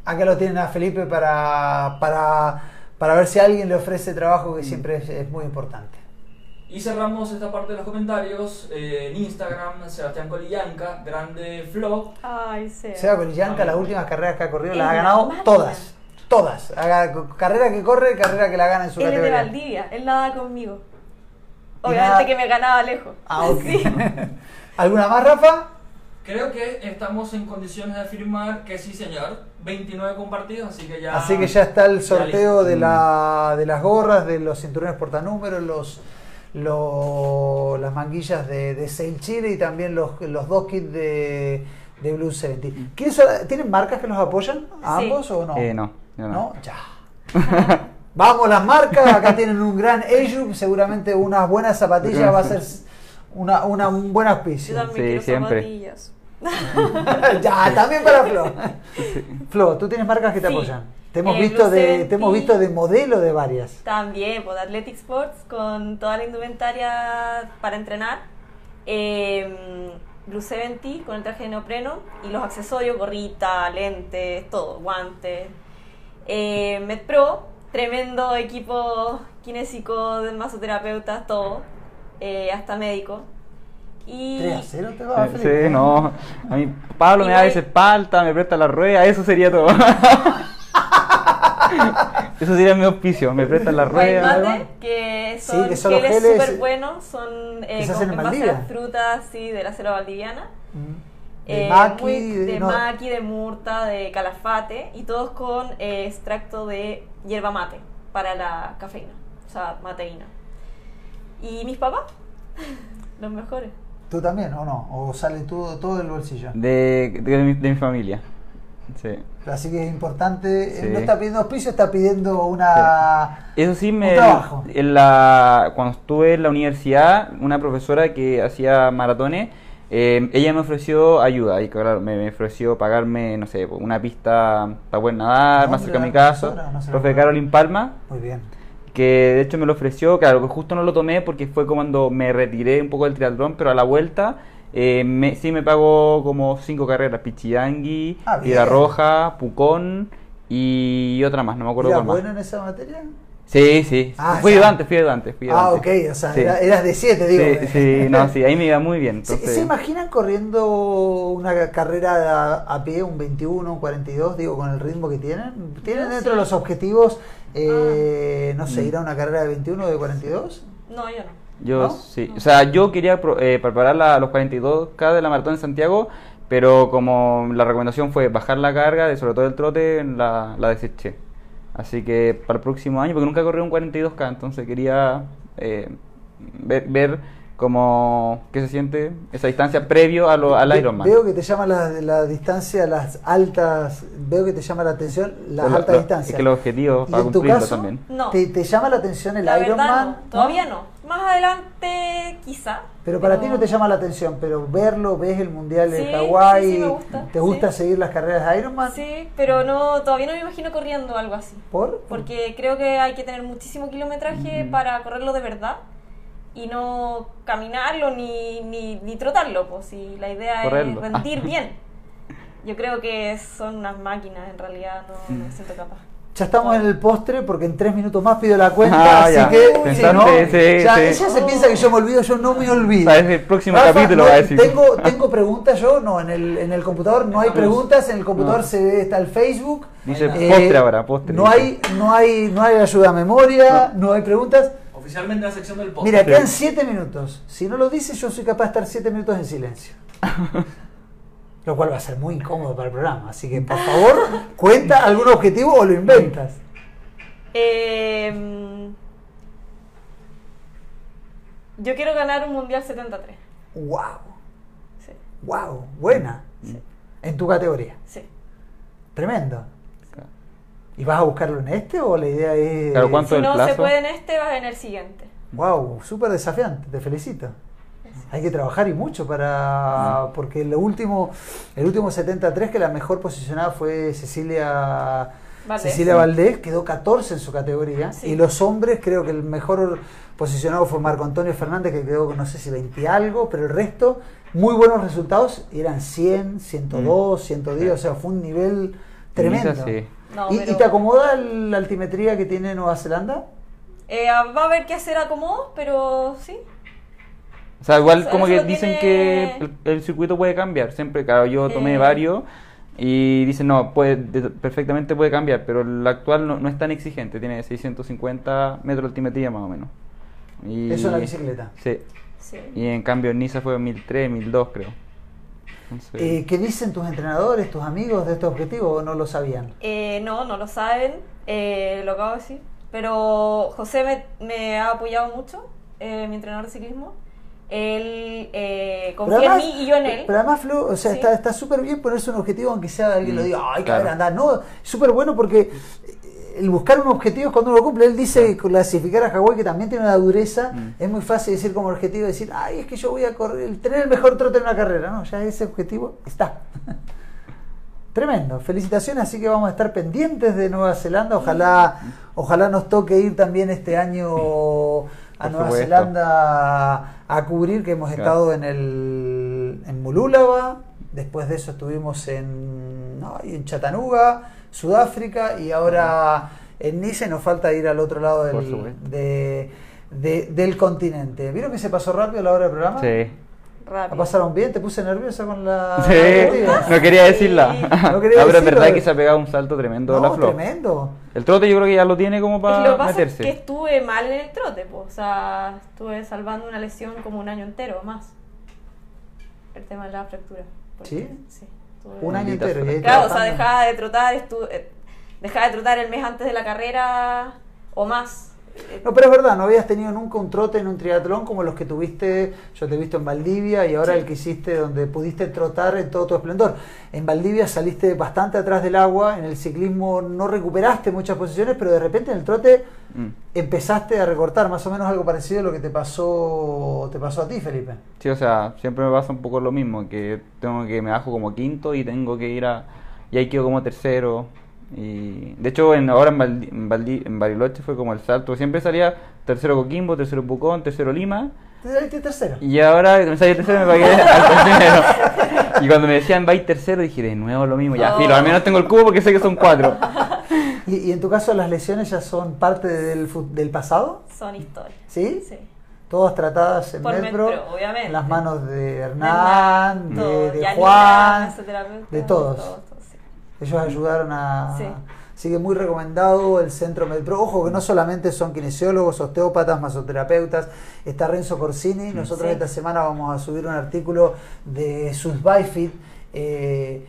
A: Acá lo tienen a Felipe para, para, para ver si alguien le ofrece trabajo
B: Mm.
A: que siempre es, es muy importante.
D: Y cerramos esta parte de los comentarios. eh, en Instagram, Sebastián Colillanca, grande Flo.
C: Ay, sí.
A: Seba Colillanca, las últimas carreras que ha corrido, las ha ganado
C: máquina.
A: todas. Todas. Haga- carrera que corre, carrera que la gana en su
C: Él es de
A: categoría.
C: Valdivia, él nada conmigo. Obviamente
A: nada-
C: que me ganaba lejos.
A: Ah, ok.
C: Sí.
A: ¿Alguna más, Rafa?
D: Creo que estamos en condiciones de afirmar que sí, señor. 29 compartidos, así que ya.
A: Así que ya está el sorteo de, la, de las gorras, de los cinturones portanúmeros, los, lo- las manguillas de, de Sail Chile y también los, los dos kits de, de Blue 70. ¿Quiénes son- ¿Tienen marcas que los apoyan a
C: Sí.
A: ambos o no?
B: Eh, no, yo no.
A: Ya. Vamos las marcas, acá tienen un gran Ayub, seguramente unas buenas zapatillas va a ser una, una- un buen
C: Yo
A: auspicio.
C: también
B: Sí,
C: quiero
B: siempre.
C: zapatillas.
A: ya, también para Flo. Flo, tú tienes marcas que te
C: Sí.
A: apoyan. Te hemos,
C: Eh,
A: visto de,
C: 70.
A: te hemos visto de modelo de varias.
C: También, pues Athletic Sports con toda la indumentaria para entrenar. Eh, Blue 70 con el traje de neopreno y los accesorios, gorrita, lentes, todo, guantes. Eh, MedPro, tremendo equipo kinésico de masoterapeutas, todo, eh, hasta médico. Y
A: 3 a 0 te va,
B: Sí,
A: Felipe.
B: sí, no. A mí Pablo me da a veces palta, me presta la rueda, eso sería todo. eso sería mi auspicio, me prestan la
C: White
B: rueda.
C: Mate, que
A: Sí,
C: son
A: que son
C: geles súper
A: eh,
C: buenos, son eh,
A: en
C: base a frutas sí, de la selva valdiviana.
A: Mm. De
C: Eh,
A: maqui,
C: muy- de
A: no,
C: maqui, de murta, de calafate y todos con eh, extracto de hierba mate para la cafeína, o sea, mateína. ¿Y mis papás? Los mejores.
A: ¿Tú también o no? ¿O sale todo, todo del bolsillo?
B: De, de, mi, de mi familia. Sí.
A: Así que es importante.
B: Sí.
A: Él no está pidiendo auspicio, está pidiendo una.
B: Eso sí,
A: Un
B: me,
A: trabajo.
B: en la, cuando estuve en la universidad, una profesora que hacía maratones, eh, ella me ofreció ayuda y claro, me, me ofreció pagarme, no sé, una pista para poder nadar, más
A: ¿Nombre
B: cerca de mi casa?
A: No
B: profe. Carolyn Palma,
A: Muy bien.
B: Que de hecho me lo ofreció, claro, que justo no lo tomé porque fue cuando me retiré un poco del triatlón, pero a la vuelta eh, me, sí me pagó como cinco carreras, Pichidangui,
A: Ah,
B: Roja, Pucón y otra más, no me acuerdo
A: ¿Eras
B: cuál más.
A: bueno en esa materia?
B: Sí, sí,
A: Ah,
B: fui ayudante, fui ayudante, fui
A: Ah, ok, o sea,
B: Sí.
A: era- eras de 7, digo.
B: Sí, sí, no, sí, ahí me iba muy bien.
A: ¿Se,
B: Entonces,
A: se imaginan corriendo una carrera a, a pie, un 21, un 42, digo, con el ritmo que tienen? ¿Tienen dentro
C: sí.
A: de los objetivos, eh, no sé, ir a una carrera de 21 o de 42?
C: No, yo no.
B: yo
A: ¿no?
B: sí, o sea, yo quería pro- eh, preparar la- los 42K de la maratón en Santiago, pero como la recomendación fue bajar la carga, de sobre todo el trote, la, la deseché. Así que para el próximo año, porque nunca corrí un 42K, entonces quería eh, ver, ver cómo qué se siente esa distancia previo a lo, al
A: Ve-
B: Ironman.
A: Veo que te llama la, la distancia, las altas, veo que te llama la atención las
B: Lo-
A: altas
B: lo-
A: distancias.
B: es que los objetivos
A: ¿Y
B: para cumplirlo
A: caso,
B: también.
C: No.
A: ¿te, te llama la atención el
C: La verdad
A: Ironman?
C: no, todavía no. Más adelante quizá.
A: Pero para ti no te llama la atención, pero verlo, ves el Mundial de
C: Sí,
A: Hawái,
C: sí, sí, me gusta,
A: ¿te gusta
C: sí.
A: seguir las carreras de Ironman?
C: Sí, pero no, todavía no me imagino corriendo algo así.
A: ¿Por?
C: Porque creo que hay que tener muchísimo kilometraje para correrlo de verdad y no caminarlo ni, ni, ni trotarlo. Pues si la idea
B: Correrlo.
C: es rendir bien. Yo creo que son unas máquinas, en realidad no, no me siento capaz.
A: Ya estamos en el postre porque en tres minutos más pido la cuenta,
B: Ah,
A: así
B: ya.
A: que
B: Pensaste,
A: si no,
B: sí,
A: ya,
B: sí.
A: ella se piensa que yo me olvido, yo no me olvido.
B: Ah, es el próximo
A: Rafa,
B: capítulo,
A: no,
B: va a decir.
A: Tengo, tengo preguntas yo, no, en el, en el computador no hay preguntas, en el computador
B: No.
A: se ve, está el Facebook.
B: Dice
A: Eh,
B: postre ahora, postre.
A: No hay, no hay, no hay ayuda a memoria, no, hay preguntas.
D: Oficialmente la sección del podcast.
A: Mira,
B: Sí.
A: quedan siete minutos. Si no lo dices, yo soy capaz de estar siete minutos en silencio. Lo cual va a ser muy incómodo para el programa. Así que, por favor, cuenta algún objetivo o lo inventas.
C: Eh, yo quiero ganar un Mundial 73.
A: ¡Wow!
C: Sí,
A: ¡Wow! Buena. En tu categoría.
C: sí.
A: Tremendo. ¿Y vas a buscarlo en este o la idea es.?
B: Claro, ¿cuánto?
C: Si
B: el
C: no se puede en este, va en el siguiente.
A: ¡Wow! Súper desafiante, te felicito. Hay que trabajar y mucho para. Porque el último, el último 73, que la mejor posicionada fue Cecilia.
C: Valdés.
A: Cecilia Valdés quedó 14 en su categoría.
C: Sí.
A: Y los hombres, creo que el mejor posicionado fue Marco Antonio Fernández, que quedó con no sé si 20 y algo, pero el resto, muy buenos resultados. Eran 100, 102, 110, o sea, fue un nivel tremendo.
B: Esa sí.
C: No,
A: ¿Y,
C: pero-
A: y te acomoda el- la altimetría que tiene Nueva Zelanda?
C: Eh, va a haber que hacer acomodo, pero sí.
B: O sea, igual
C: O sea,
B: como
C: eso
B: que dicen
C: tiene-
B: que el, el circuito puede cambiar. Siempre, claro, yo tomé
C: Eh.
B: varios y dicen, no, puede, de- perfectamente puede cambiar, pero el actual no, no es tan exigente. Tiene 650 metros de altimetría más o menos. Y,
A: Eso en la bicicleta.
B: Sí.
C: sí.
B: Y en cambio en Niza fue 1003, 1002 creo. Entonces,
A: Eh, ¿Qué dicen tus entrenadores, tus amigos de este objetivo o no lo sabían?
C: Eh, no, no lo saben, eh, lo acabo de decir. Pero José me, me ha apoyado mucho, eh, mi entrenador de ciclismo. Él eh, confía en mí y yo en él.
A: Pero además, Flo, o sea,
C: Sí.
A: está está súper bien ponerse un objetivo, aunque sea alguien lo
B: Mm,
A: diga, ay,
B: claro.
A: cabrón, anda. No, súper bueno porque eh, el buscar un objetivo es cuando uno lo cumple. Él dice clasificar a Hawái, que también tiene una dureza.
B: Mm.
A: Es muy fácil decir como objetivo, decir, ay, es que yo voy a correr, tener el mejor trote en una carrera. No, ya ese objetivo está. Tremendo, felicitaciones, así que vamos a estar pendientes de Nueva Zelanda. Ojalá, ojalá nos toque ir también este año a Nueva. Zelanda a cubrir, que hemos estado en el en Mulúlava, después de eso estuvimos en, en Chattanooga, Sudáfrica y ahora en Nice nos falta ir al otro lado del, del continente. ¿Vieron que se pasó rápido la hora del programa?
B: Sí.
A: ¿La pasaron bien? ¿Te puse nerviosa con la.?
B: Sí, no quería decirla. No quería pero es verdad que se ha pegado un salto tremendo la flor.
A: tremendo.
B: El trote yo creo que ya lo tiene como para
C: lo
B: que meterse.
C: Es que estuve mal en el trote, pues. O sea, estuve salvando una lesión como un año entero más. El tema de la fractura.
A: ¿Sí? Sí. Un año entero.
C: claro, o sea, dejaba de trotar, estuve, eh, dejaba de trotar el mes antes de la carrera o más
A: no, pero es verdad, no habías tenido nunca un trote en un triatlón como los que tuviste, yo te he visto en Valdivia y ahora el que hiciste donde pudiste trotar en todo tu esplendor. En Valdivia saliste bastante atrás del agua, en el ciclismo no recuperaste muchas posiciones, pero de repente en el trote mm. empezaste a recortar, más o menos algo parecido a lo que te pasó, te pasó a ti, Felipe.
B: Sí, o sea, siempre me pasa un poco lo mismo, que tengo que me bajo como quinto y tengo que ir a... y ahí quedo como tercero y de hecho, en, ahora en, en, Bariloche fue como el salto. Siempre salía tercero Coquimbo, tercero Pucón, tercero Lima.
A: ¿Te tercero?
B: Y ahora me salí tercero me pagué al primero. Y cuando me decían ir tercero dije, de nuevo lo mismo. Ya, filo, al menos tengo el cubo porque sé que son cuatro.
A: ¿Y, en tu caso las lesiones ya son parte del, del pasado?
C: Son historia.
A: ¿Sí? Sí. Todas tratadas en Metro,
C: obviamente.
A: en las manos de Hernán, de, Juan, de todos. Ellos ayudaron a... Sí. que muy recomendado el Centro Medpro. Ojo que no solamente son kinesiólogos, osteópatas, masoterapeutas. Está Renzo Corsini. Nosotros esta semana vamos a subir un artículo de sus Eh,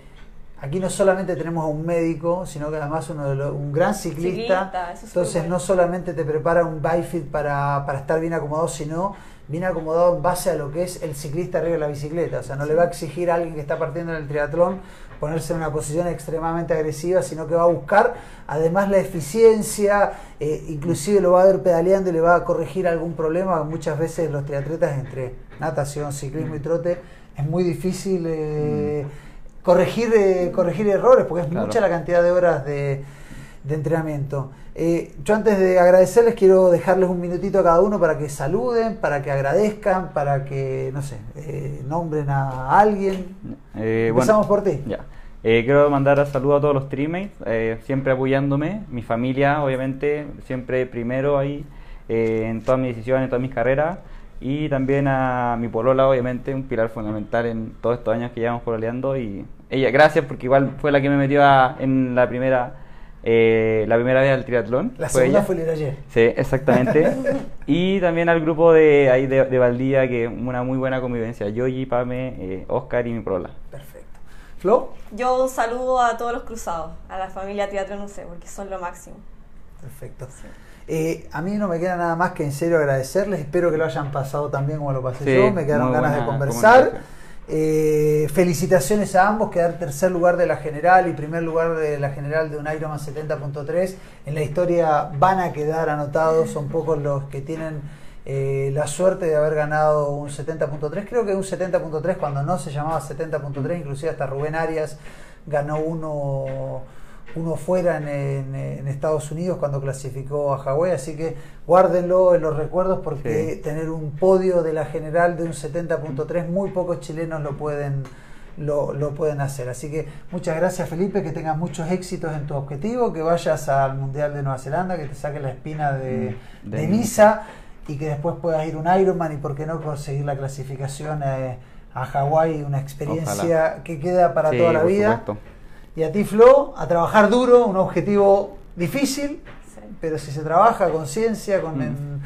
A: aquí no solamente tenemos a un médico, sino que además uno de un gran ciclista. Entonces no solamente te prepara un Bifit para, para estar bien acomodado, sino bien acomodado en base a lo que es el ciclista arriba de la bicicleta. O sea, no le va a exigir a alguien que está partiendo en el triatlón ponerse en una posición extremadamente agresiva, sino que va a buscar además la eficiencia, eh, inclusive lo va a ver pedaleando y le va a corregir algún problema. Muchas veces los triatletas entre natación, ciclismo y trote es muy difícil eh, mm. corregir, eh, corregir errores porque es mucha la cantidad de horas de, de entrenamiento. Eh, yo antes de agradecerles quiero dejarles un minutito a cada uno para que saluden, para que agradezcan, para que, no sé, eh, nombren a alguien. Eh, Empezamos por ti.
B: Ya. quiero mandar saludos a todos los teammates, siempre apoyándome, mi familia obviamente, siempre primero ahí en todas mis decisiones, en todas mis carreras, y también a mi polola obviamente, un pilar fundamental en todos estos años que llevamos pololeando, y ella, gracias porque igual fue la que me metió en la primera eh, la primera vez al triatlón.
A: La segunda fue el ayer.
B: Sí, exactamente. y también al grupo de ahí de, de, Valdía, que una muy buena convivencia. Yoyi, Pame, eh, Oscar y mi prola.
A: Perfecto. ¿Flo?
C: Yo un saludo a todos los cruzados, a la familia Triatlón no sé, porque son lo máximo.
A: Perfecto. Eh, a mí no me queda nada más que en serio agradecerles. Espero que lo hayan pasado también como lo pasé yo. Me quedaron ganas de conversar. Eh, felicitaciones a ambos, quedar tercer lugar de la general y primer lugar de la general de un Ironman 70.3. En la historia van a quedar anotados, son pocos los que tienen eh, la suerte de haber ganado un 70.3. Creo que un 70.3 cuando no se llamaba 70.3, inclusive hasta Rubén Arias ganó uno uno fuera en, Estados Unidos cuando clasificó a Hawái, así que guárdenlo en los recuerdos porque tener un podio de la general de un 70.3 muy pocos chilenos lo pueden lo, pueden hacer. Así que muchas gracias Felipe, que tengas muchos éxitos en tu objetivo, que vayas al Mundial de Nueva Zelanda, que te saque la espina de, mm, de, Niza y que después puedas ir un Ironman y por qué no conseguir la clasificación eh, a Hawái, una experiencia que queda para toda la vida. Y a ti, Flo, a trabajar duro, un objetivo difícil, pero si se trabaja con ciencia, con, mm.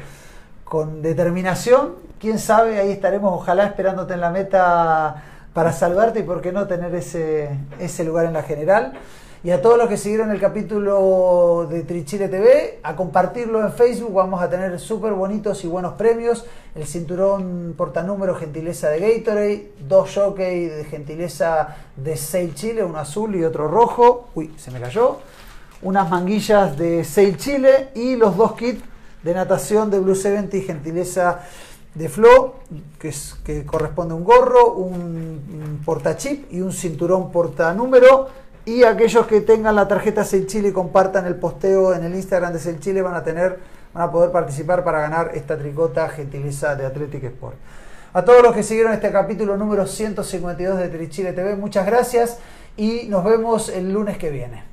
A: con determinación, quién sabe, ahí estaremos ojalá esperándote en la meta para salvarte y por qué no tener ese, ese lugar en la general. Y a todos los que siguieron el capítulo de Trichile TV, a compartirlo en Facebook, vamos a tener súper bonitos y buenos premios. El cinturón portanúmero gentileza de Gatorade, dos jockey de gentileza de Sail Chile, uno azul y otro rojo. Uy, se me cayó. Unas manguillas de Sail Chile y los dos kits de natación de Blue 70 y gentileza de Flo, que, es, que corresponde a un gorro, un, un portachip y un cinturón portanúmero y aquellos que tengan la tarjeta Sel Chile y compartan el posteo en el Instagram de Sel Chile van a tener, van a poder participar para ganar esta tricota gentileza de Athletic Sport. A todos los que siguieron este capítulo número 152 de Trichile TV, muchas gracias y nos vemos el lunes que viene.